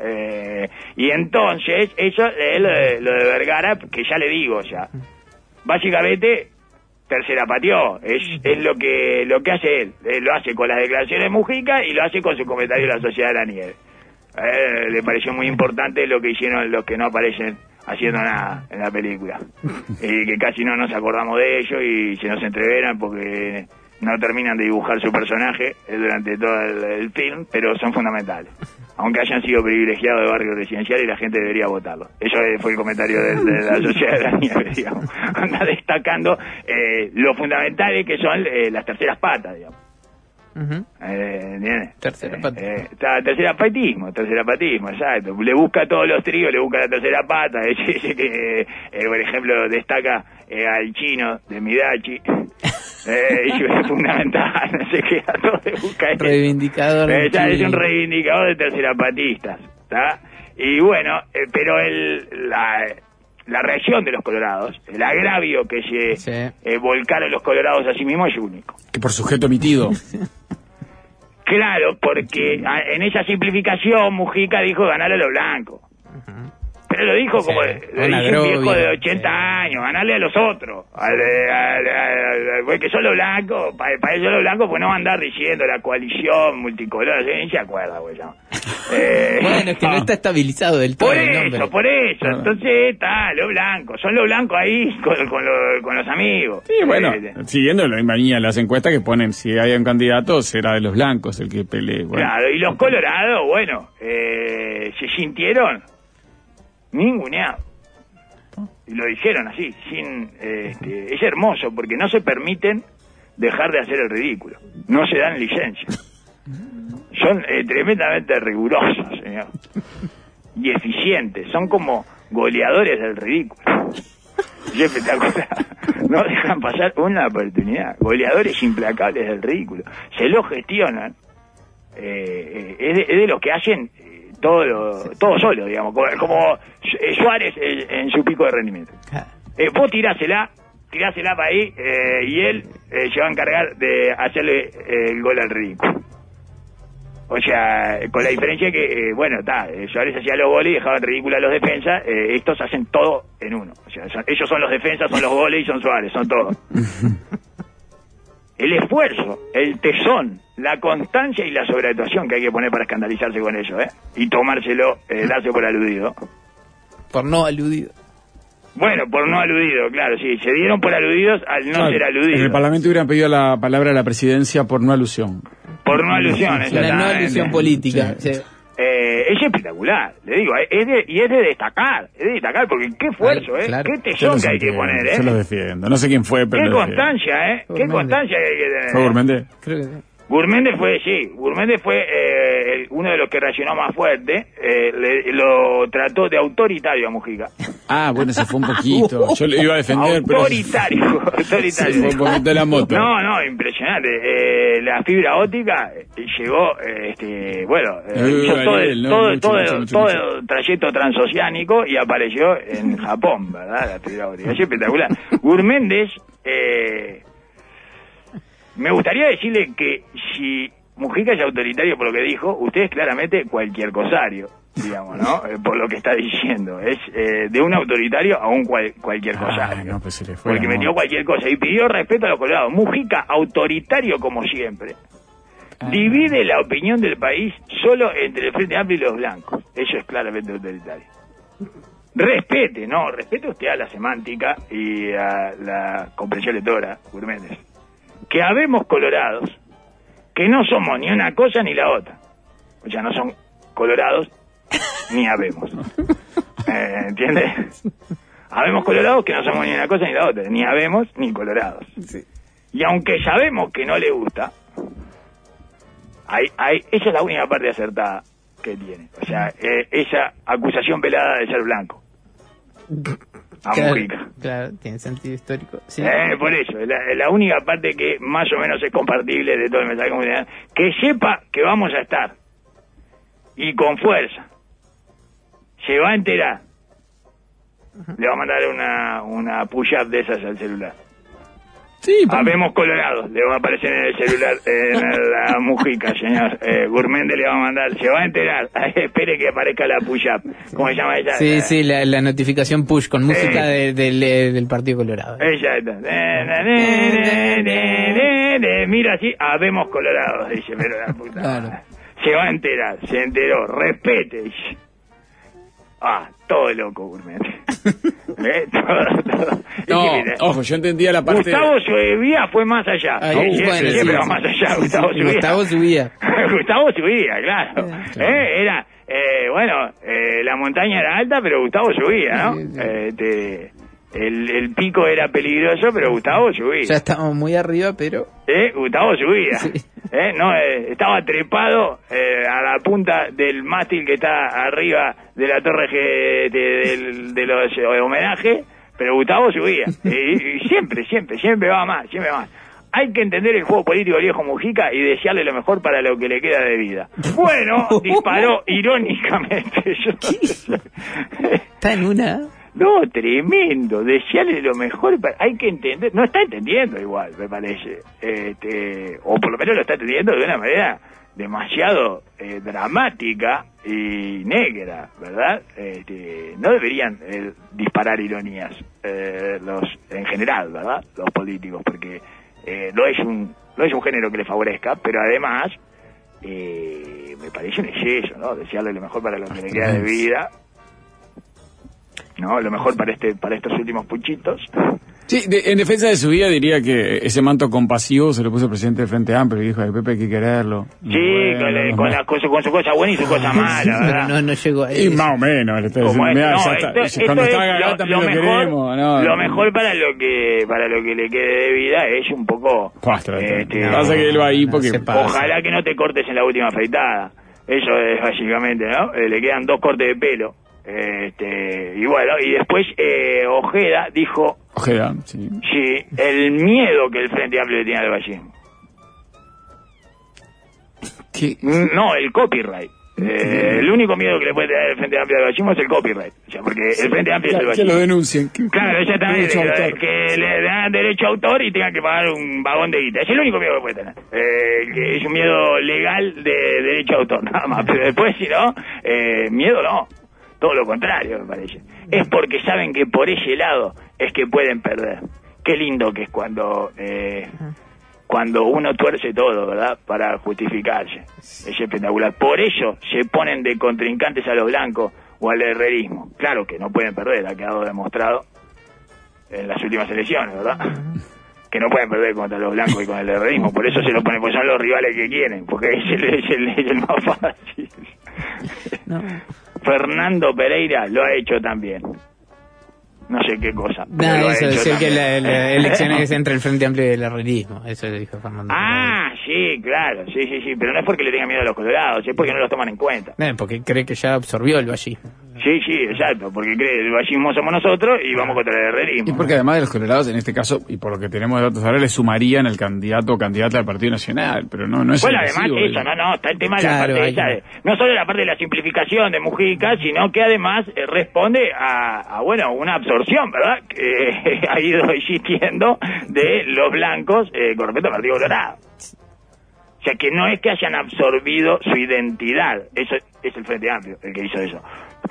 eh, y entonces, eso es lo de, lo de Vergara, que ya le digo, o sea, básicamente tercera pateó, es, es lo que lo que hace él, lo hace con las declaraciones de Mujica y lo hace con su comentario de la Sociedad de la Nieve. Eh, le pareció muy importante lo que hicieron los que no aparecen haciendo nada en la película. Y que casi no nos acordamos de ellos y se nos entreveran porque no terminan de dibujar su personaje eh, durante todo el, film, pero son fundamentales. Aunque hayan sido privilegiados de barrio residencial y la gente debería votarlo. Eso fue el comentario de, la sociedad de la nieve, digamos. Anda destacando eh, lo fundamentales que son las terceras patas, digamos eh, tercera pata. Eh, tercera patismo, tercera patismo, exacto. Le busca todos los tríos, le busca la tercera pata. Que, eh, por ejemplo, destaca eh, al chino de Midachi. eh, es fundamental, no sé qué, a todos le busca. Reivindicador. es un reivindicador de tercerapatistas. ¿está? Y bueno, pero el, la, la reacción de los colorados, el agravio que se eh, volcaron los colorados a sí mismos es único. Que por sujeto emitido. claro, porque en esa simplificación Mujica dijo ganar a los blancos. Pero lo dijo como un viejo de 80 años, ganarle a los otros, al, que son los blancos, para, para ellos los blancos, pues no andar diciendo la coalición multicolor, ni se acuerda, güey. Eh, bueno, es que no está estabilizado del todo. Por eso, por eso, entonces está, los blancos, son los blancos ahí con, con, los amigos. Sí, bueno, eh, siguiendo la misma línea las encuestas que ponen, si hay un candidato, será de los blancos el que pelee. Claro, y los colorados, bueno, eh, se sintieron ninguneado. Y lo dijeron así, sin este, es hermoso porque no se permiten dejar de hacer el ridículo. No se dan licencia. Son eh, tremendamente rigurosos, señor. Y eficientes. Son como goleadores del ridículo. Y espectacular. No dejan pasar una oportunidad. Goleadores implacables del ridículo. Se lo gestionan. Eh, es, de, es, de, los que hacen todo, todo solo, digamos, como, eh, Suárez en, su pico de rendimiento. Eh, vos tirásela, tirásela para ahí eh, y él se va a encargar de hacerle el gol al ridículo. O sea, con la diferencia que, bueno, está, Suárez hacía los goles y dejaban ridículo a los defensas, estos hacen todo en uno. O sea, ellos son los defensas, son los goles y son Suárez, son todos. el esfuerzo, el tesón, la constancia y la sobreactuación que hay que poner para escandalizarse con ello, ¿eh? Y tomárselo, eh, darse por aludido. Por no aludido. Bueno, por no aludido, claro, sí. Se dieron por aludidos al no Claro, ser En el aludidos. Parlamento hubieran pedido la palabra a la presidencia por no alusión. Por no alusión, Una no alusión política. Sí. Sí. Eh, es espectacular, le digo, eh, es de- y es de destacar, es de destacar, porque qué esfuerzo, ¿eh? Claro. Qué Yo tesón que hay que poner, ¿eh? Yo los defiendo. No sé quién fue, pero Qué constancia, ¿eh? Qué constancia que hay que tener. ¿Fue Gourméndez? Creo que sí. Gourméndez fue, sí, Gourméndez fue eh, uno de los que reaccionó más fuerte, eh, le- lo trató de autoritario a Mujica. Ah, bueno, se fue un poquito. Yo lo iba a defender, pero... autoritario, autoritario. Se fue un de la moto. No, no, impresionante. Eh, la fibra óptica eh, llegó, eh, este, bueno, eh, hizo todo, el, no, todo, mucho, todo, mucho, mucho, todo mucho. el trayecto transoceánico y apareció en Japón, ¿verdad? La fibra óptica. Es espectacular. Gourméndez, eh, me gustaría decirle que si Mujica es autoritario por lo que dijo, usted es claramente cualquier cosario, digamos, ¿no? Eh, por lo que está diciendo. Es eh, de un autoritario a un cual- cualquier Ah, cosario. no, pues se le fue porque metió cualquier cosa y pidió respeto a los colorados. Mujica, autoritario como siempre. Ah. Divide la opinión del país solo entre el Frente Amplio y los blancos. Eso es claramente autoritario. Respete, no, respete usted a la semántica y a la comprensión lectora, Gourméndez. Que habemos colorados que no somos ni una cosa ni la otra. O sea, no son colorados ni habemos. Eh, ¿Entiendes? Habemos colorados que no somos ni una cosa ni la otra. Ni habemos ni colorados. Y aunque sabemos que no le gusta, hay, hay, esa es la única parte acertada que tiene. O sea, eh, esa acusación velada de ser blanco. A Claro, Mujica. claro, tiene sentido histórico. Sí. Eh, por eso, es la, es la única parte que más o menos es compartible de todo el mensaje comunitario. Que sepa que vamos a estar. Y con fuerza. Se va a enterar. Le va a mandar una, una push-up de esas al celular. Sí, Habemos Colorado, le va a aparecer en el celular, en la mujica, señor. Eh, Gourméndez le va a mandar, se va a enterar. Espere que aparezca la push-up. ¿Cómo se llama ella? Sí, sí, la, la notificación push con música Eh. de- del, eh, del Partido Colorado. Ella está. Mira así, habemos Colorado, dice, pero la puta. Claro. Se va a enterar, se enteró, respete. Ah, todo loco, Gourméndez. ¿Eh? Todo, No, mira, ojo, yo entendía la parte... Gustavo Suevía fue más allá. Siempre sí, va más allá, Gustavo Subía. Gustavo subía. Gustavo subía, claro. Claro. Eh, Era, eh, bueno, eh, la montaña era alta, pero Gustavo subía, ¿no? Eh, este, el, el pico era peligroso, pero Gustavo subía. Ya estamos muy arriba, pero ¿Eh? Gustavo subía. ¿Eh? No, eh, estaba trepado eh, a la punta del mástil que está arriba de la torre que- de, los homenajes, pero Gustavo subía. Y, y siempre, siempre, siempre va más, siempre va más. Hay que entender el juego político del viejo Mujica y desearle lo mejor para lo que le queda de vida. Bueno, disparó irónicamente. Yo- está en una. No, tremendo. Desearle lo mejor. para- Hay que entender. No está entendiendo igual, me parece. Este, o por lo menos lo está entendiendo de una manera demasiado eh, dramática y negra, ¿verdad? Este, no deberían eh, disparar ironías eh, los en general, ¿verdad? Los políticos, porque eh, no es un no es un género que le favorezca, pero además eh, me parece un exceso, ¿no? Desearle lo mejor para lo que le queda de vida ¿no? Lo mejor para este para estos últimos puchitos. Sí, de- en defensa de su vida diría que ese manto compasivo se lo puso el presidente del Frente Amplio y dijo, ay, Pepe hay que quererlo. Sí, Bueno, con, no, con, la cosa- con su cosa buena y su cosa mala, ¿verdad? no, no llegó a Y eso. más o menos, le estoy diciendo, mirá, no, ya esto- está, esto cuando es está lo- Gagá lo también lo, mejor, queremos. No, lo mejor para lo que para lo que le quede de vida es un poco Cuastro, este, pasa que él va ahí porque... ojalá que no te cortes en la última afeitada. Eso es básicamente, ¿no? Eh, le quedan dos cortes de pelo. Este, y bueno, y después eh, Ojeda dijo, Ojeda, sí. sí, el miedo que el Frente Amplio le tiene al vallismo. ¿Qué? No, el copyright. Eh, el único miedo que le puede tener el Frente Amplio al vallismo es el copyright. O sea, porque el Frente Amplio es el Que lo vallismo. denuncien. Claro, exactamente. Autor. Que le dan derecho a autor y tengan que pagar un vagón de guita. Es el único miedo que puede tener. Eh, que es un miedo legal de derecho a autor, nada más. Pero después, si no, eh, miedo no. Todo lo contrario, me parece. Es porque saben que por ese lado es que pueden perder. Qué lindo que es cuando... Eh, cuando uno tuerce todo, ¿verdad? Para justificarse. Es espectacular. Por ello se ponen de contrincantes a los blancos o al herrerismo. Claro que no pueden perder, ha quedado demostrado en las últimas elecciones, ¿verdad? Que no pueden perder contra los blancos y con el herrerismo, por eso se lo ponen, pues son los rivales que quieren, porque es el, es el, es el más fácil. No. Fernando Pereira lo ha hecho también. No sé qué cosa. pero lo ha eso, hecho decir que la, también. la elección es entre el Frente Amplio y el herrerismo. Eso dijo Fernando. Ah, sí, claro, sí, sí, sí, pero no es porque le tenga miedo a los colorados, es porque no los toman en cuenta. Eh, porque cree que ya absorbió el vallismo. Sí, sí, exacto, porque cree el vallismo somos nosotros y vamos contra el herrerismo. Y porque además de los colorados, en este caso, y por lo que tenemos de datos ahora, le sumarían el candidato o candidata del Partido Nacional, pero no, no es Bueno, además excesivo, eso, el- no, no, está el tema de la parte hay esa que- de- no solo la parte de la simplificación de Mujica, sino que además eh, responde a, a, bueno, una absorción, ¿verdad? Que ha ido existiendo de los blancos eh, con respecto al Partido Colorado. O sea, que no es que hayan absorbido su identidad, eso es el Frente Amplio el que hizo eso.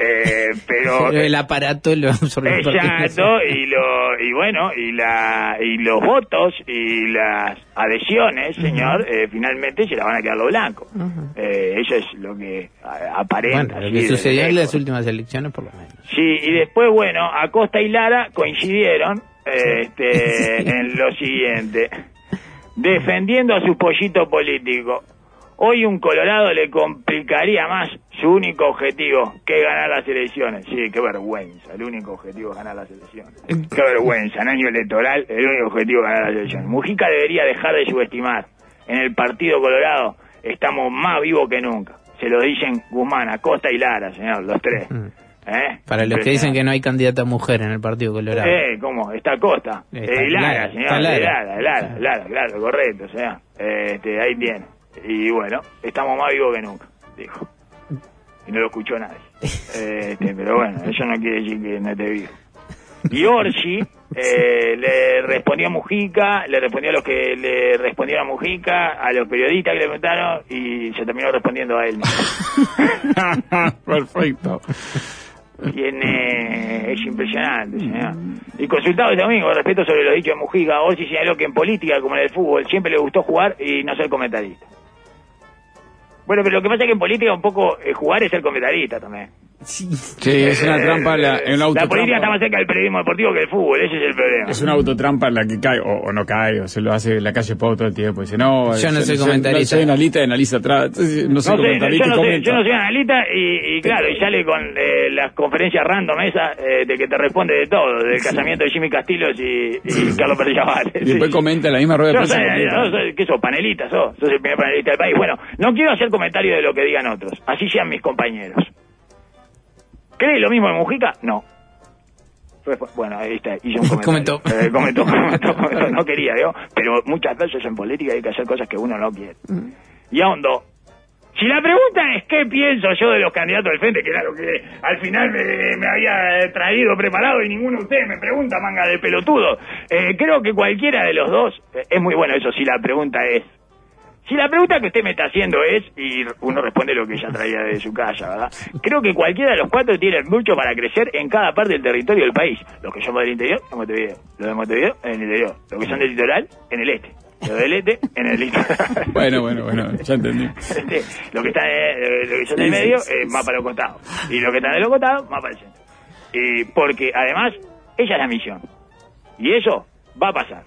Eh, pero... Pero el aparato lo Exacto, Nacional. y lo y bueno, y la y los votos y las adhesiones, señor, eh, finalmente se la van a quedar los blancos. Eh, eso es lo que aparenta. Bueno, lo que sucedió en las últimas elecciones, por lo menos. Sí, y después, bueno, Acosta y Lara coincidieron eh, este, en lo siguiente. Defendiendo a su pollito político. Hoy un Colorado le complicaría más su único objetivo, que es ganar las elecciones. Sí, qué vergüenza, el único objetivo es ganar las elecciones. Qué vergüenza, en año electoral, el único objetivo es ganar las elecciones. Mujica debería dejar de subestimar. En el Partido Colorado estamos más vivos que nunca. Se lo dicen Guzmán, Acosta y Lara, señor, los tres. Mm. ¿Eh? Para los que dicen que no hay candidata mujer en el Partido Colorado. Eh, ¿cómo? Está Costa. Está Eh, Lara, Lara, señor. está Lara. Lara, Lara, Lara, claro, correcto, o sea, este, ahí tiene. Y bueno, estamos más vivos que nunca, dijo. Y no lo escuchó nadie. Este, pero bueno, eso no quiere decir que no esté vivo. Y Orsi eh, le respondió a Mujica, le respondió a los que le respondieron a Mujica, a los periodistas que le preguntaron y se terminó respondiendo a él. Perfecto. Tiene, es impresionante, señor. Y consultado este domingo, con respecto sobre lo dicho de Mujica, Orsi señaló que en política, como en el fútbol, siempre le gustó jugar y no ser comentarista. Bueno, pero lo que pasa es que en política un poco eh, jugar es ser comentarista también. Sí, es una trampa, la, en una La política está más cerca del periodismo deportivo que el fútbol, ese es el problema. Es una autotrampa en la que cae, o, o no cae, o se lo hace la calle Pau todo el tiempo. Dice, no, Yo no soy No comentarista. soy analista y analiza atrás. No soy No sé, comentarista yo no, y sé, comenta. yo no soy analista y, y claro, y sale con eh, las conferencias random esa eh, de que te responde de todo, del casamiento de Jimmy Castillos y, y Carlos Pérez Llavale. Y después Sí. comenta en la misma rueda de Yo prensa. yo soy- ¿qué sos? Panelista, sos. Sos el primer panelista del país. Bueno, no quiero hacer comentario de lo que digan otros. Así sean mis compañeros. ¿Cree lo mismo de Mujica? No. Bueno, ahí está, hice un comentario. Comentó. Eh, comentó, comentó, comentó. No quería, yo. Pero muchas veces en política hay que hacer cosas que uno no quiere. Y ahondó. Si la pregunta es qué pienso yo de los candidatos del frente, que era lo que al final me, me había eh, traído preparado y ninguno de ustedes me pregunta, manga de pelotudo, eh, creo que cualquiera de los dos, eh, es muy bueno eso, si la pregunta es, si la pregunta que usted me está haciendo es, y uno responde lo que ya traía de su casa, ¿verdad? Creo que cualquiera de los cuatro tiene mucho para crecer en cada parte del territorio del país. Los que somos del interior, en Montevideo. Los de Montevideo, en el interior. Los que son del litoral, en el este. Los del este, en el litoral. Bueno, bueno, bueno, ya entendí. Este, lo que está eh, lo que son del medio eh, más para los costados y lo que está de los costados más para el centro y porque además esa es la misión y eso va a pasar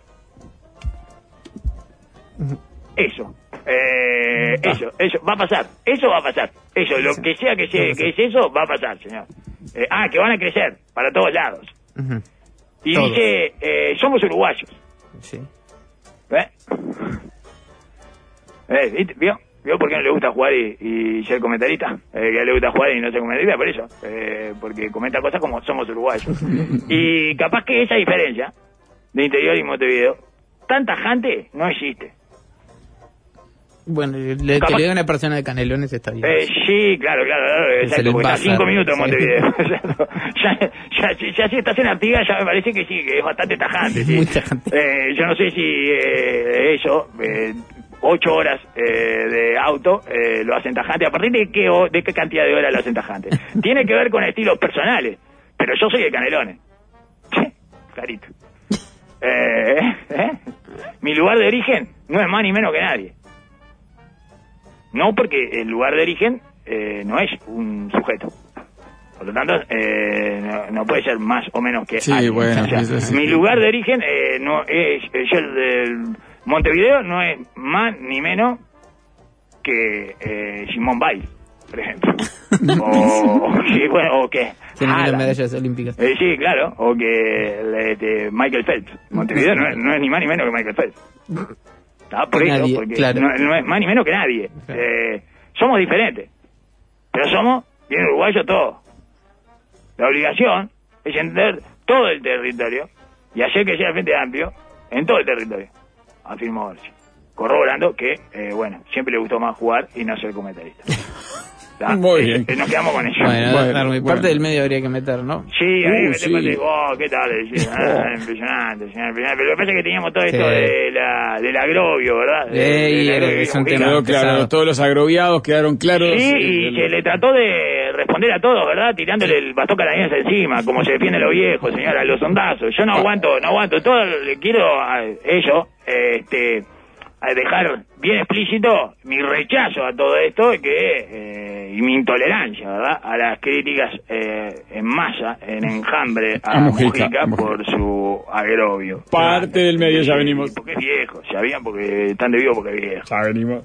eso eh, eso eso va a pasar eso va a pasar eso lo que sea que, sea, que es eso va a pasar señor Eh, ah que van a crecer para todos lados y Todos. dice eh, somos uruguayos Sí. ¿Eh? Eh, ¿viste? ¿Vio? ¿Vio por qué no le gusta jugar y, y ser comentarista? Eh, que a él le gusta jugar y no ser comentarista, por eso. Eh, porque comenta cosas como somos uruguayos. y capaz que esa diferencia de interior y Montevideo, tan tajante, no existe. Bueno, le, que le una persona de Canelones está bien. Eh, sí, claro, claro, claro, Se exacto, porque está cinco minutos en. Montevideo. Ya, ya, ya, si estás en Artigas ya me parece que sí, que es bastante tajante. Es sí. muy tajante. Eh, yo no sé si eh, eso, eh, ocho horas eh, de auto, eh, lo hacen tajante. ¿A partir de qué, de qué cantidad de horas lo hacen tajante? Tiene que ver con estilos personales, pero yo soy de Canelones. Clarito. Mi lugar de origen no es más ni menos que nadie. No porque el lugar de origen eh, no es un sujeto. Por lo tanto, eh, no, no puede ser más o menos que Sí, alguien. bueno, O sea, mi lugar de origen eh, no es eh, el del Montevideo no es más ni menos que eh, Simón Biles, por ejemplo. o, sí, bueno, o que Tiene medallas olímpicas. Eh, sí, claro, o que este, Michael Phelps. Montevideo no no es ni más ni menos que Michael Phelps. Está por eso, nadie, porque claro. no, no es más ni menos que nadie. Claro. Eh, somos diferentes, pero somos bien uruguayos todos. La obligación es entender todo el territorio y hacer que sea el Frente Amplio en todo el territorio, afirmó Orsi, corroborando que, eh, bueno, siempre le gustó más jugar y no ser comentarista. ¿Está? Muy Eh, bien. eh, nos quedamos con eso. Bueno, Bueno, parte del medio habría que meter, ¿no? Sí, ahí Uh, me sí. te digo, oh, ¿qué tal? Decía, ah, impresionante, señor, impresionante. Pero lo que pasa es que teníamos todo esto Sí. de la, del agrovio, ¿verdad? De- Ey, del agrovio es un tema claro, pesado. todos los agroviados quedaron claros. Sí, y se le trató de responder a todos, ¿verdad? Tirándole el bastón canadiense encima, como se defienden los viejos, señora, los sondazos. Yo no aguanto, no aguanto. Todo le quiero a ellos, este, dejar bien explícito mi rechazo a todo esto que eh, y mi intolerancia, ¿verdad? A las críticas eh, en masa, en enjambre a, A Mujica, Mujica, Mujica. por su agrovio. Parte del medio, ya venimos. Porque es viejo, sabían porque están de vivo porque es viejo. Ya venimos.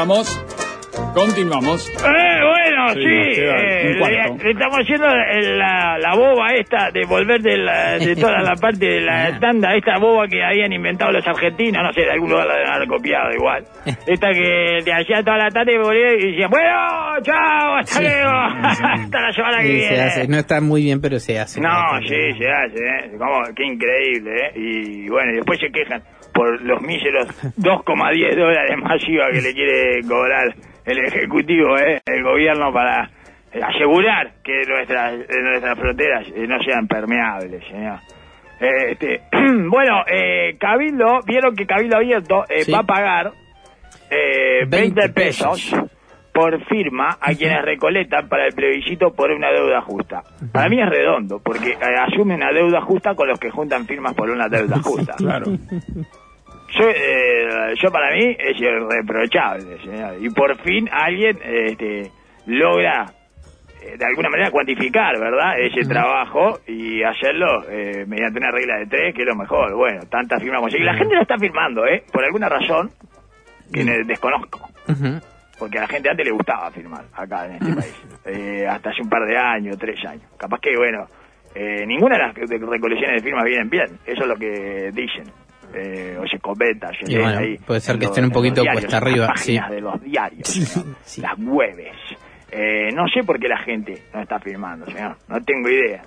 Vamos. Continuamos. Eh, bueno, Sí, sí, eh, le, le estamos haciendo el- la, la boba esta de volver de, la- de toda la parte de la tanda, esta boba que habían inventado los argentinos, no sé, de algún lugar la deben haber copiado igual. Esta que te hacía toda la tarde y volvía y decía, bueno, chao, hasta Sí. luego, hasta la semana que Sí, viene. se hace. No está muy bien, pero se hace. No, sí, se hace, ¿eh? Como, qué increíble, ¿eh? Y bueno, y después se quejan por los míseros 2,10 dólares más IVA que le quiere cobrar el Ejecutivo, ¿eh? El gobierno para asegurar que nuestras, eh, nuestras fronteras eh, no sean permeables, señor. Eh, Este, bueno, eh, Cabildo, vieron que Cabildo Abierto eh, Sí. va a pagar eh, 20 20 pesos por firma a quienes recolectan para el plebiscito por una deuda justa. Para mí es redondo, porque eh, asume una deuda justa con los que juntan firmas por una deuda justa. Claro. Yo, eh, yo para mí es irreprochable, señor. Y por fin alguien este, logra eh, de alguna manera cuantificar, ¿verdad? Ese trabajo y hacerlo eh, mediante una regla de tres, que es lo mejor. Bueno, tantas firmas como... Y la gente no está firmando, ¿eh? Por alguna razón que desconozco. Ujú. Porque a la gente antes le gustaba firmar acá en este país. Eh, hasta hace un par de años, tres años. Capaz que, bueno, eh, ninguna de las recolecciones de firmas vienen bien. Eso es lo que dicen. Eh, o se comenta, se bueno, ahí. puede ser que estén un poquito diarios, cuesta las arriba, páginas sí. de los diarios, señor. Sí. las webs. Eh, no sé por qué la gente no está firmando, señor. No tengo idea.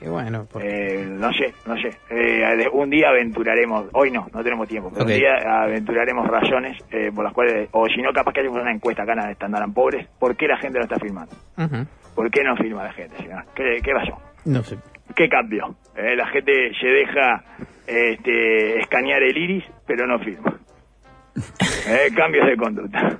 Y bueno, porque- Eh, no sé, no sé. Eh, un día aventuraremos, hoy no, no tenemos tiempo, pero un día aventuraremos razones eh, por las cuales, o si no, capaz que hacemos una encuesta acá en la Standard Pobres, ¿por qué la gente no está firmando? Ujú. ¿Por qué no firma la gente? ¿Qué, qué pasó? No sé. ¿Qué cambió? Eh, la gente se deja este, escanear el iris, pero no firma. Eh, cambios de conducta.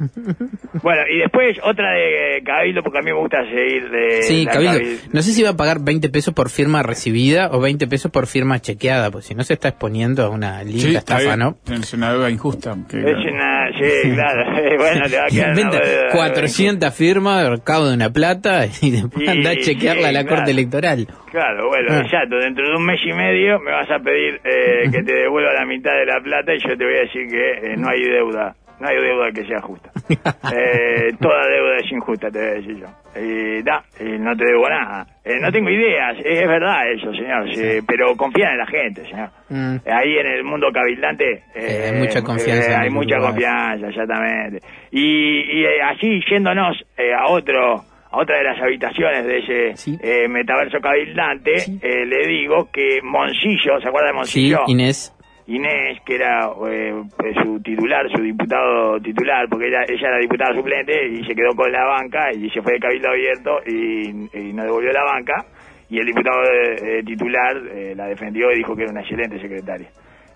Bueno, y después otra de Cabildo, porque a mí me gusta seguir de Sí, la Cabildo. Cabil- No sé si va a pagar 20 pesos por firma recibida o 20 pesos por firma chequeada, pues si no se está exponiendo a una linda Sí, estafa, bien. ¿no? Es una deuda injusta. que- Es una, sí, claro. bueno, te va a quedar una Venta deuda- 400 firmas, recaudo de una plata y después Y- anda a chequearla a la corte electoral. Claro, bueno, Ah. exacto. Dentro de un mes y medio me vas a pedir eh, que te devuelva la mitad de la plata y yo te voy a decir que eh, no hay deuda. No hay deuda que sea justa. Eh, toda deuda es injusta, te voy a decir yo. Y da, y no te debo nada. Eh, no tengo ideas, es verdad eso, señor. sí, pero confía en la gente, señor. Mm. Ahí en el mundo cabildante Eh, hay mucha confianza eh, hay mucha confianza, exactamente. Y, y eh, así yéndonos eh, a otro a otra de las habitaciones de ese Sí. eh, metaverso cabildante, Sí. eh, le digo que Moncillo, ¿se acuerda de Sí, Moncillo? Inés. Inés, que era eh, su titular, su diputado titular, porque ella, ella era diputada suplente y se quedó con la banca y se fue de cabildo abierto y, y no devolvió la banca. Y el diputado eh, titular eh, la defendió y dijo que era una excelente secretaria.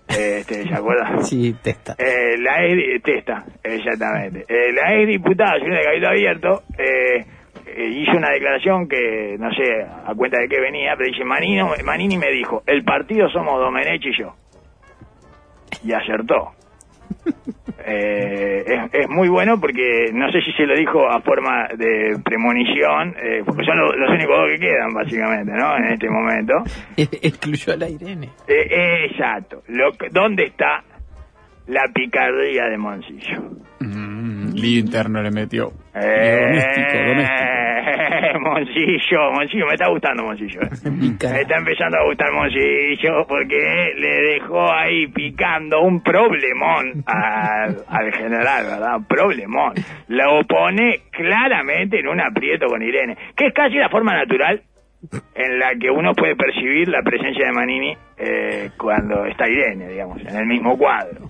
Este, ¿Se acuerda? Sí, testa. Eh, la ex, testa, exactamente. Eh, la ex diputada, señora de Cabildo Abierto, eh, eh, hizo una declaración que no sé a cuenta de qué venía, pero dice, Manino, Manini me dijo, el partido somos Domenech y yo. Y acertó. Eh, es, es muy bueno porque no sé si se lo dijo a forma de premonición, eh, porque son los, los únicos dos que quedan básicamente, ¿no? En este momento. Excluyó a la Irene. Eh, eh, exacto. Lo ¿Dónde está la picardía de Moncillo? Mm, lío interno le metió. Eh, Lío doméstico, doméstico. Moncillo, Moncillo, me está gustando Moncillo. eh. Me está empezando a gustar Moncillo porque le dejó ahí picando un problemón al, al general, ¿verdad? Un problemón. Lo pone claramente en un aprieto con Irene, que es casi la forma natural en la que uno puede percibir la presencia de Manini eh, cuando está Irene, digamos, en el mismo cuadro.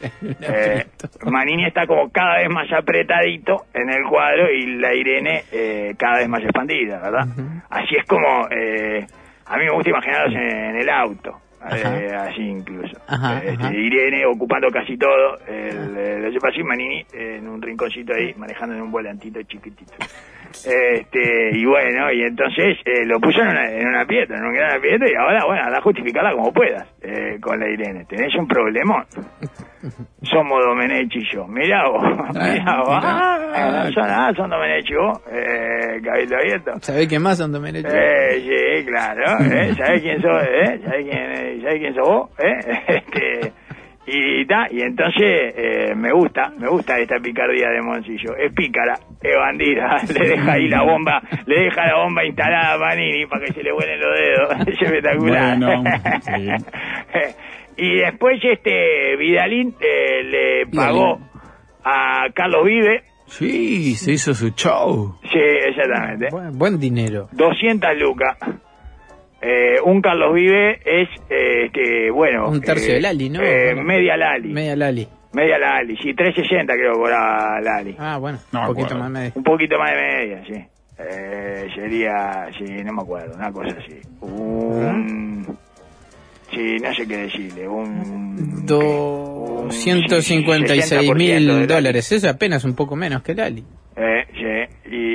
Eh, Manini está como cada vez más apretadito en el cuadro y la Irene eh, cada vez más expandida, ¿verdad? Así es como eh, a mí me gusta imaginarlos en, en el auto, eh, así incluso. Ajá, Eh, este, ajá. Irene ocupando casi todo el, el y Manini en un rinconcito ahí manejando en un volantito chiquitito. Este, y bueno, y entonces eh, lo puso en una, en una piedra, en un gran aprieto, y ahora, bueno, anda a justificarla como puedas eh, con la Irene. Tenés un problemón. Somos Domenech y yo. Mirá vos, mirá vos. Ah, no son, ah, son Domenech y vos, eh, Cabildo Abierto. ¿Sabés qué más son Domenech? Eh, sí, claro. ¿eh? ¿Sabés quién sos? Eh? ¿Sabés quién, eh? ¿Sabés quién sos vos? ¿Eh? Este, y ta, y entonces eh, me gusta, me gusta esta picardía de Moncillo. Es pícara, es bandida. Le deja ahí la bomba, le deja la bomba instalada a Manini para que se le vuelen los dedos. Es espectacular. Bueno, sí. y después este Vidalín eh, le pagó a Carlos Vive. Sí, se hizo su show. Sí, exactamente. Buen, buen dinero. 200 lucas. Eh, un Carlos Vive es, eh, este, bueno... Un tercio eh, de Lali, ¿no? eh, Bueno. media Lali. Media Lali. Media Lali, sí, 360 creo que cobraba Lali. Ah, bueno. No un poquito acuerdo. más media. Un poquito más de media, sí. Eh, sería, sí, no me acuerdo, una cosa así. Un... Sí, no sé qué decirle, un... un 256 60% de mil dólares. Eso apenas un poco menos que Lali.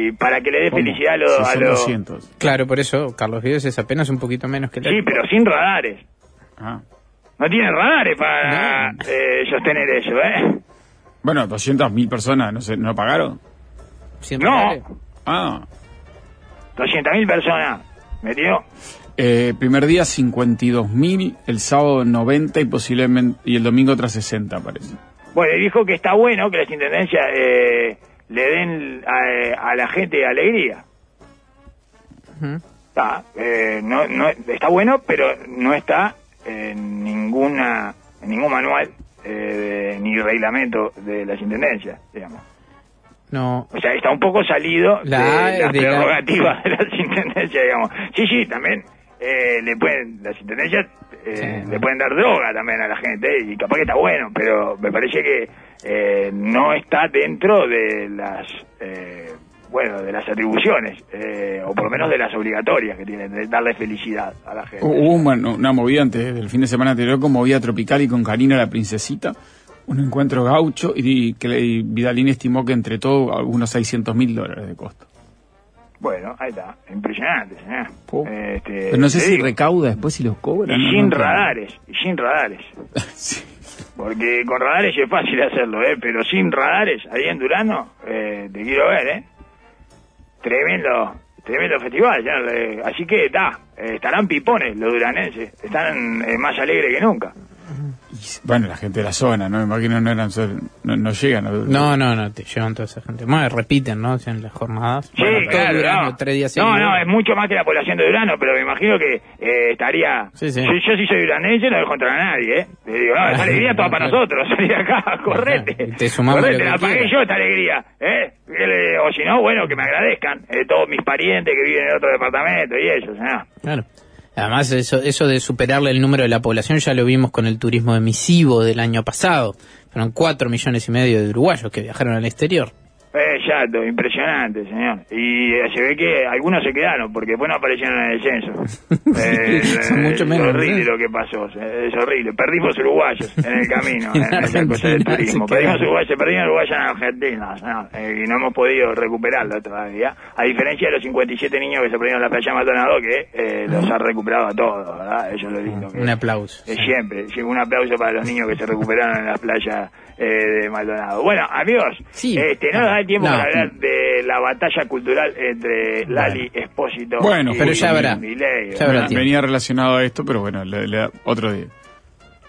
Y para que le dé felicidad a los... A 200. Claro, por eso Carlos Vives es apenas un poquito menos que Lali. Sí, pero sin radares. Ah. No tiene radares para No. eh, sostener eso, ¿eh? Bueno, 200.000 personas, no sé, ¿no pagaron? Siempre No. Ah. 200.000 personas. ¿Metió? Eh, primer día 52.000, el sábado 90 y posiblemente y el domingo otras 60 parece. Bueno, y dijo que está bueno que las intendencias eh, le den a, a la gente alegría. Está, eh, no, no, está bueno, pero no está en ninguna en ningún manual eh, de- ni reglamento de las intendencias, digamos. No. O sea, está un poco salido La- de las de la- prerrogativas de las intendencias, digamos. Sí, sí, también eh, le pueden, las intendencias eh, Sí. le pueden dar droga también a la gente y capaz que está bueno, pero me parece que eh, no está dentro de las, eh, bueno, de las atribuciones, eh, o por lo menos de las obligatorias que tienen, de darle felicidad a la gente. Hubo una movida antes del fin de semana anterior con movida tropical y con Karina la princesita, un encuentro gaucho y que Vidalín estimó que entre todo algunos 600 mil dólares de costo. Bueno, ahí está, impresionante, señor. Po. Este, Pero no sé si digo, recauda después si los cobra. y sin no, radares, y sin radares. Sí. Porque con radares es fácil hacerlo, ¿eh? Pero sin radares, ahí en Durano, eh, te quiero ver, ¿eh? Tremendo, tremendo festival. ya, eh, así que, da, eh, estarán pipones los duranenses. Están eh, más alegres que nunca. Bueno, la gente de la zona, ¿no? Me imagino no eran no, no llegan a No, no, no, te llevan toda esa gente. Más repiten, ¿no? En las jornadas. Sí, Bueno, todo claro, Durano, no. tres días no, no, es mucho más que la población de Durano, pero me imagino que eh, estaría... Sí, sí. Yo, yo si soy duranense no dejo contra a nadie, ¿eh? Le digo, no, esta alegría toda para nosotros, salí de acá, correte. Y te sumamos correte, la pagué yo esta alegría, ¿eh? O si no, bueno, que me agradezcan eh, todos mis parientes que viven en otro departamento y eso, ¿no? Claro. Además, eso, eso de superarle el número de la población ya lo vimos con el turismo emisivo del año pasado. Fueron cuatro millones y medio de uruguayos que viajaron al exterior. Impresionante, señor. Y eh, se ve que algunos se quedaron porque después no aparecieron en el censo. Eh, Son mucho es menos, horrible ¿no? lo que pasó, es horrible. Perdimos uruguayos en el camino, En en, esa cosa del turismo. Perdimos uruguayos, perdimos uruguayos en Argentina, señor, eh, y no hemos podido recuperarlo todavía. A diferencia de los 57 niños que se perdieron en la playa Maldonado, que eh, los han recuperado a todos, ¿verdad? Eso es lo lindo. que- Un aplauso. eh, siempre. Un aplauso para los niños que se recuperaron en la playa eh, de Maldonado. Bueno, amigos, Sí. este, no nos da el tiempo No. para hablar de la batalla cultural entre Lali Espósito Bueno, y pero ya habrá. Ya habrá Venía- relacionado a esto, pero bueno, le, le da otro día.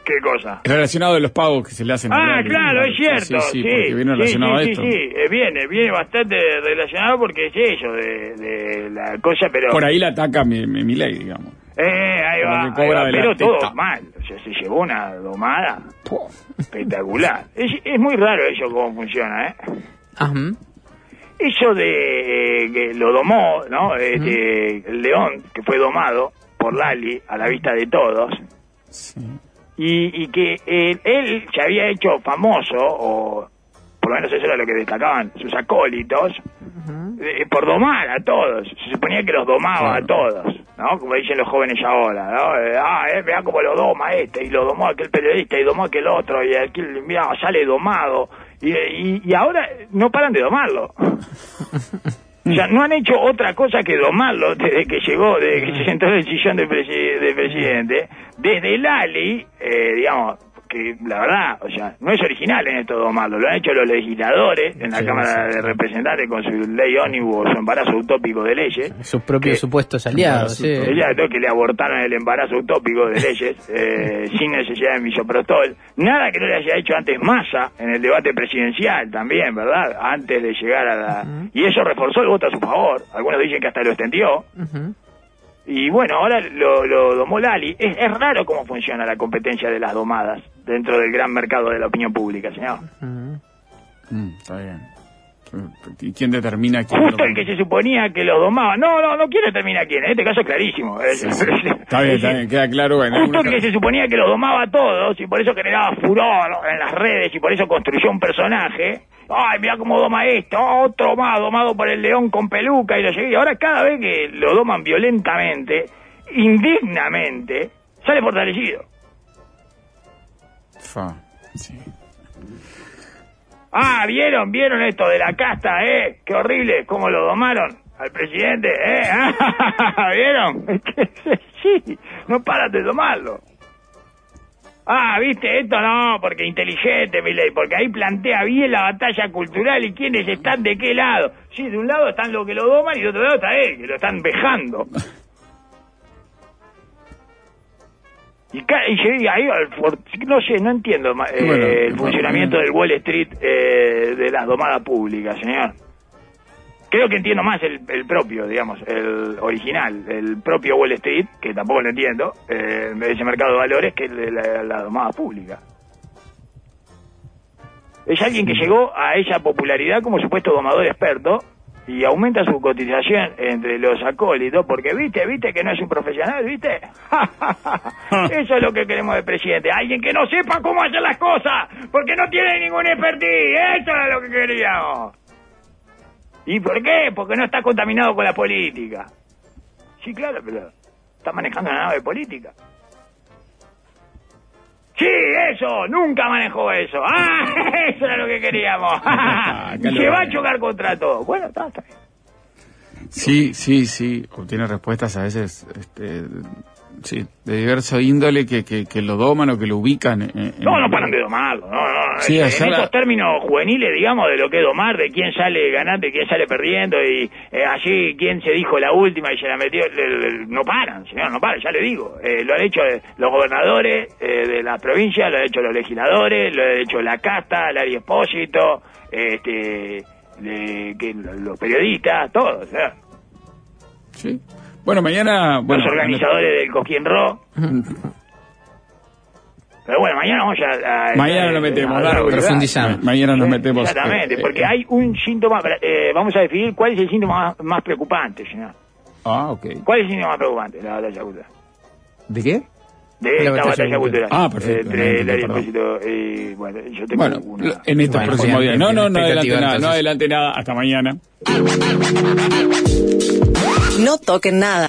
¿Qué cosa? Relacionado de los pagos que se le hacen. a Ah, Lali. claro, es cierto. Sí, sí, sí, porque viene sí, relacionado sí, a sí, esto. sí, eh, viene, viene bastante relacionado porque es eso de, de la cosa, pero... Por ahí la ataca mi, mi, mi ley, digamos. Eh, ahí va, ahí pero todo mal. O sea, se llevó una domada espectacular. Es, es muy raro eso cómo funciona, ¿eh? Ajá. Eso de eh, que lo domó, ¿no? Este, El león que fue domado por Lali a la vista de todos Sí. y, y que él, él se había hecho famoso, o por lo menos eso era lo que destacaban sus acólitos, eh, por domar a todos. Se suponía que los domaba Claro. a todos, ¿no? Como dicen los jóvenes ahora, ¿no? Eh, ah, eh, mirá cómo lo doma este, y lo domó aquel periodista, y domó aquel otro, y aquel, mirá, sale domado. Y, y, y ahora no paran de domarlo. O sea, no han hecho otra cosa que domarlo desde que llegó, desde que se sentó en el sillón del, presi- del presidente. Desde Lali, eh, digamos, que la verdad, o sea, no es original en esto domarlo, lo han hecho los legisladores en la Sí, Cámara de Representantes con su ley ómnibus su embarazo utópico de leyes. Sus propios Que- supuestos aliados. sí. Que le abortaron el embarazo utópico de leyes eh, sin necesidad de misoprostol. Nada que no le haya hecho antes Massa en el debate presidencial también, ¿verdad? Antes de llegar a la... Y eso reforzó el voto a su favor. Algunos dicen que hasta lo extendió. Ujú. Y bueno, ahora lo, lo domó Lali. Es, es raro cómo funciona la competencia de las domadas dentro del gran mercado de la opinión pública, señor. Ujú. Mm, está bien. ¿Y quién determina quién Justo lo- el que se suponía que lo domaba. No, no, no quiero determinar quién. En este caso es clarísimo. Es- Está bien, está bien, queda claro. Bueno, Justo el que se suponía que lo domaba a todos y por eso generaba furor en las redes y por eso construyó un personaje. Ay, mira cómo doma esto, otro más domado por el león con peluca y lo llegué. Y ahora cada vez que lo doman violentamente, indignamente, sale fortalecido. Fa, sí. Ah, ¿vieron? ¿Vieron esto de la casta, eh? Qué horrible, cómo lo domaron al presidente, eh. ¿Vieron? sí, no paran de domarlo. Ah, viste, esto no, porque inteligente, Milei, porque ahí plantea bien la batalla cultural y quiénes están de qué lado. Sí, de un lado están los que lo doman y de otro lado está él, que lo están vejando. Y, y llegué ahí no sé, no entiendo eh, Bueno, el funcionamiento bueno. del Wall Street eh, de las domadas públicas, señor. Creo que entiendo más el, el propio, digamos, el original, el propio Wall Street, que tampoco lo entiendo, eh, ese mercado de valores, que el de la, la domada pública. Es alguien que llegó a esa popularidad como supuesto domador experto y aumenta su cotización entre los acólitos porque, viste, viste que no es un profesional, viste. Eso es lo que queremos del presidente. Alguien que no sepa cómo hacer las cosas porque no tiene ningún expertise. Eso es lo que queríamos. ¿Y por qué? Porque no está contaminado con la política. Sí, claro, pero está manejando una nave política. Sí, eso, nunca manejó eso. Ah, eso era lo que queríamos. Lo Se va a chocar contra todo. Bueno, está, está bien. Sí, sí, sí. Obtiene respuestas a veces este, sí, de diverso índole que, que, que lo doman o que lo ubican. en- en- No, no paran de domarlo. No, no. Sí, en allá la- esos términos juveniles, digamos, de lo que es domar, de quién sale ganando y quién sale perdiendo, y eh, allí quién se dijo la última y se la metió, le- le- no paran, señor, no paran, ya le digo. Eh, lo han hecho eh, los gobernadores eh, de la provincia, lo han hecho los legisladores, lo han hecho la casta, Lari Espósito, este, que, los periodistas, todos. Sí. Bueno, mañana. Bueno, los organizadores del Coquín Ro. Pero bueno, mañana vamos a... a- Mañana a- lo metemos, a- claro, Profundizamos. Ma- Mañana nos metemos. Exactamente, eh, eh, porque hay un síntoma, eh, vamos a definir cuál es el síntoma más, más preocupante, señor. Ah, ok. ¿Cuál es el síntoma más preocupante? La batalla cultural. ¿De qué? de La esta batalla batalla cultural. cultural. Ah, perfecto, Entre no, y, bueno, yo tengo Bueno, una... en estos Bueno, próximos días. No, no, no adelante nada, no adelante nada. Hasta mañana. No toquen nada.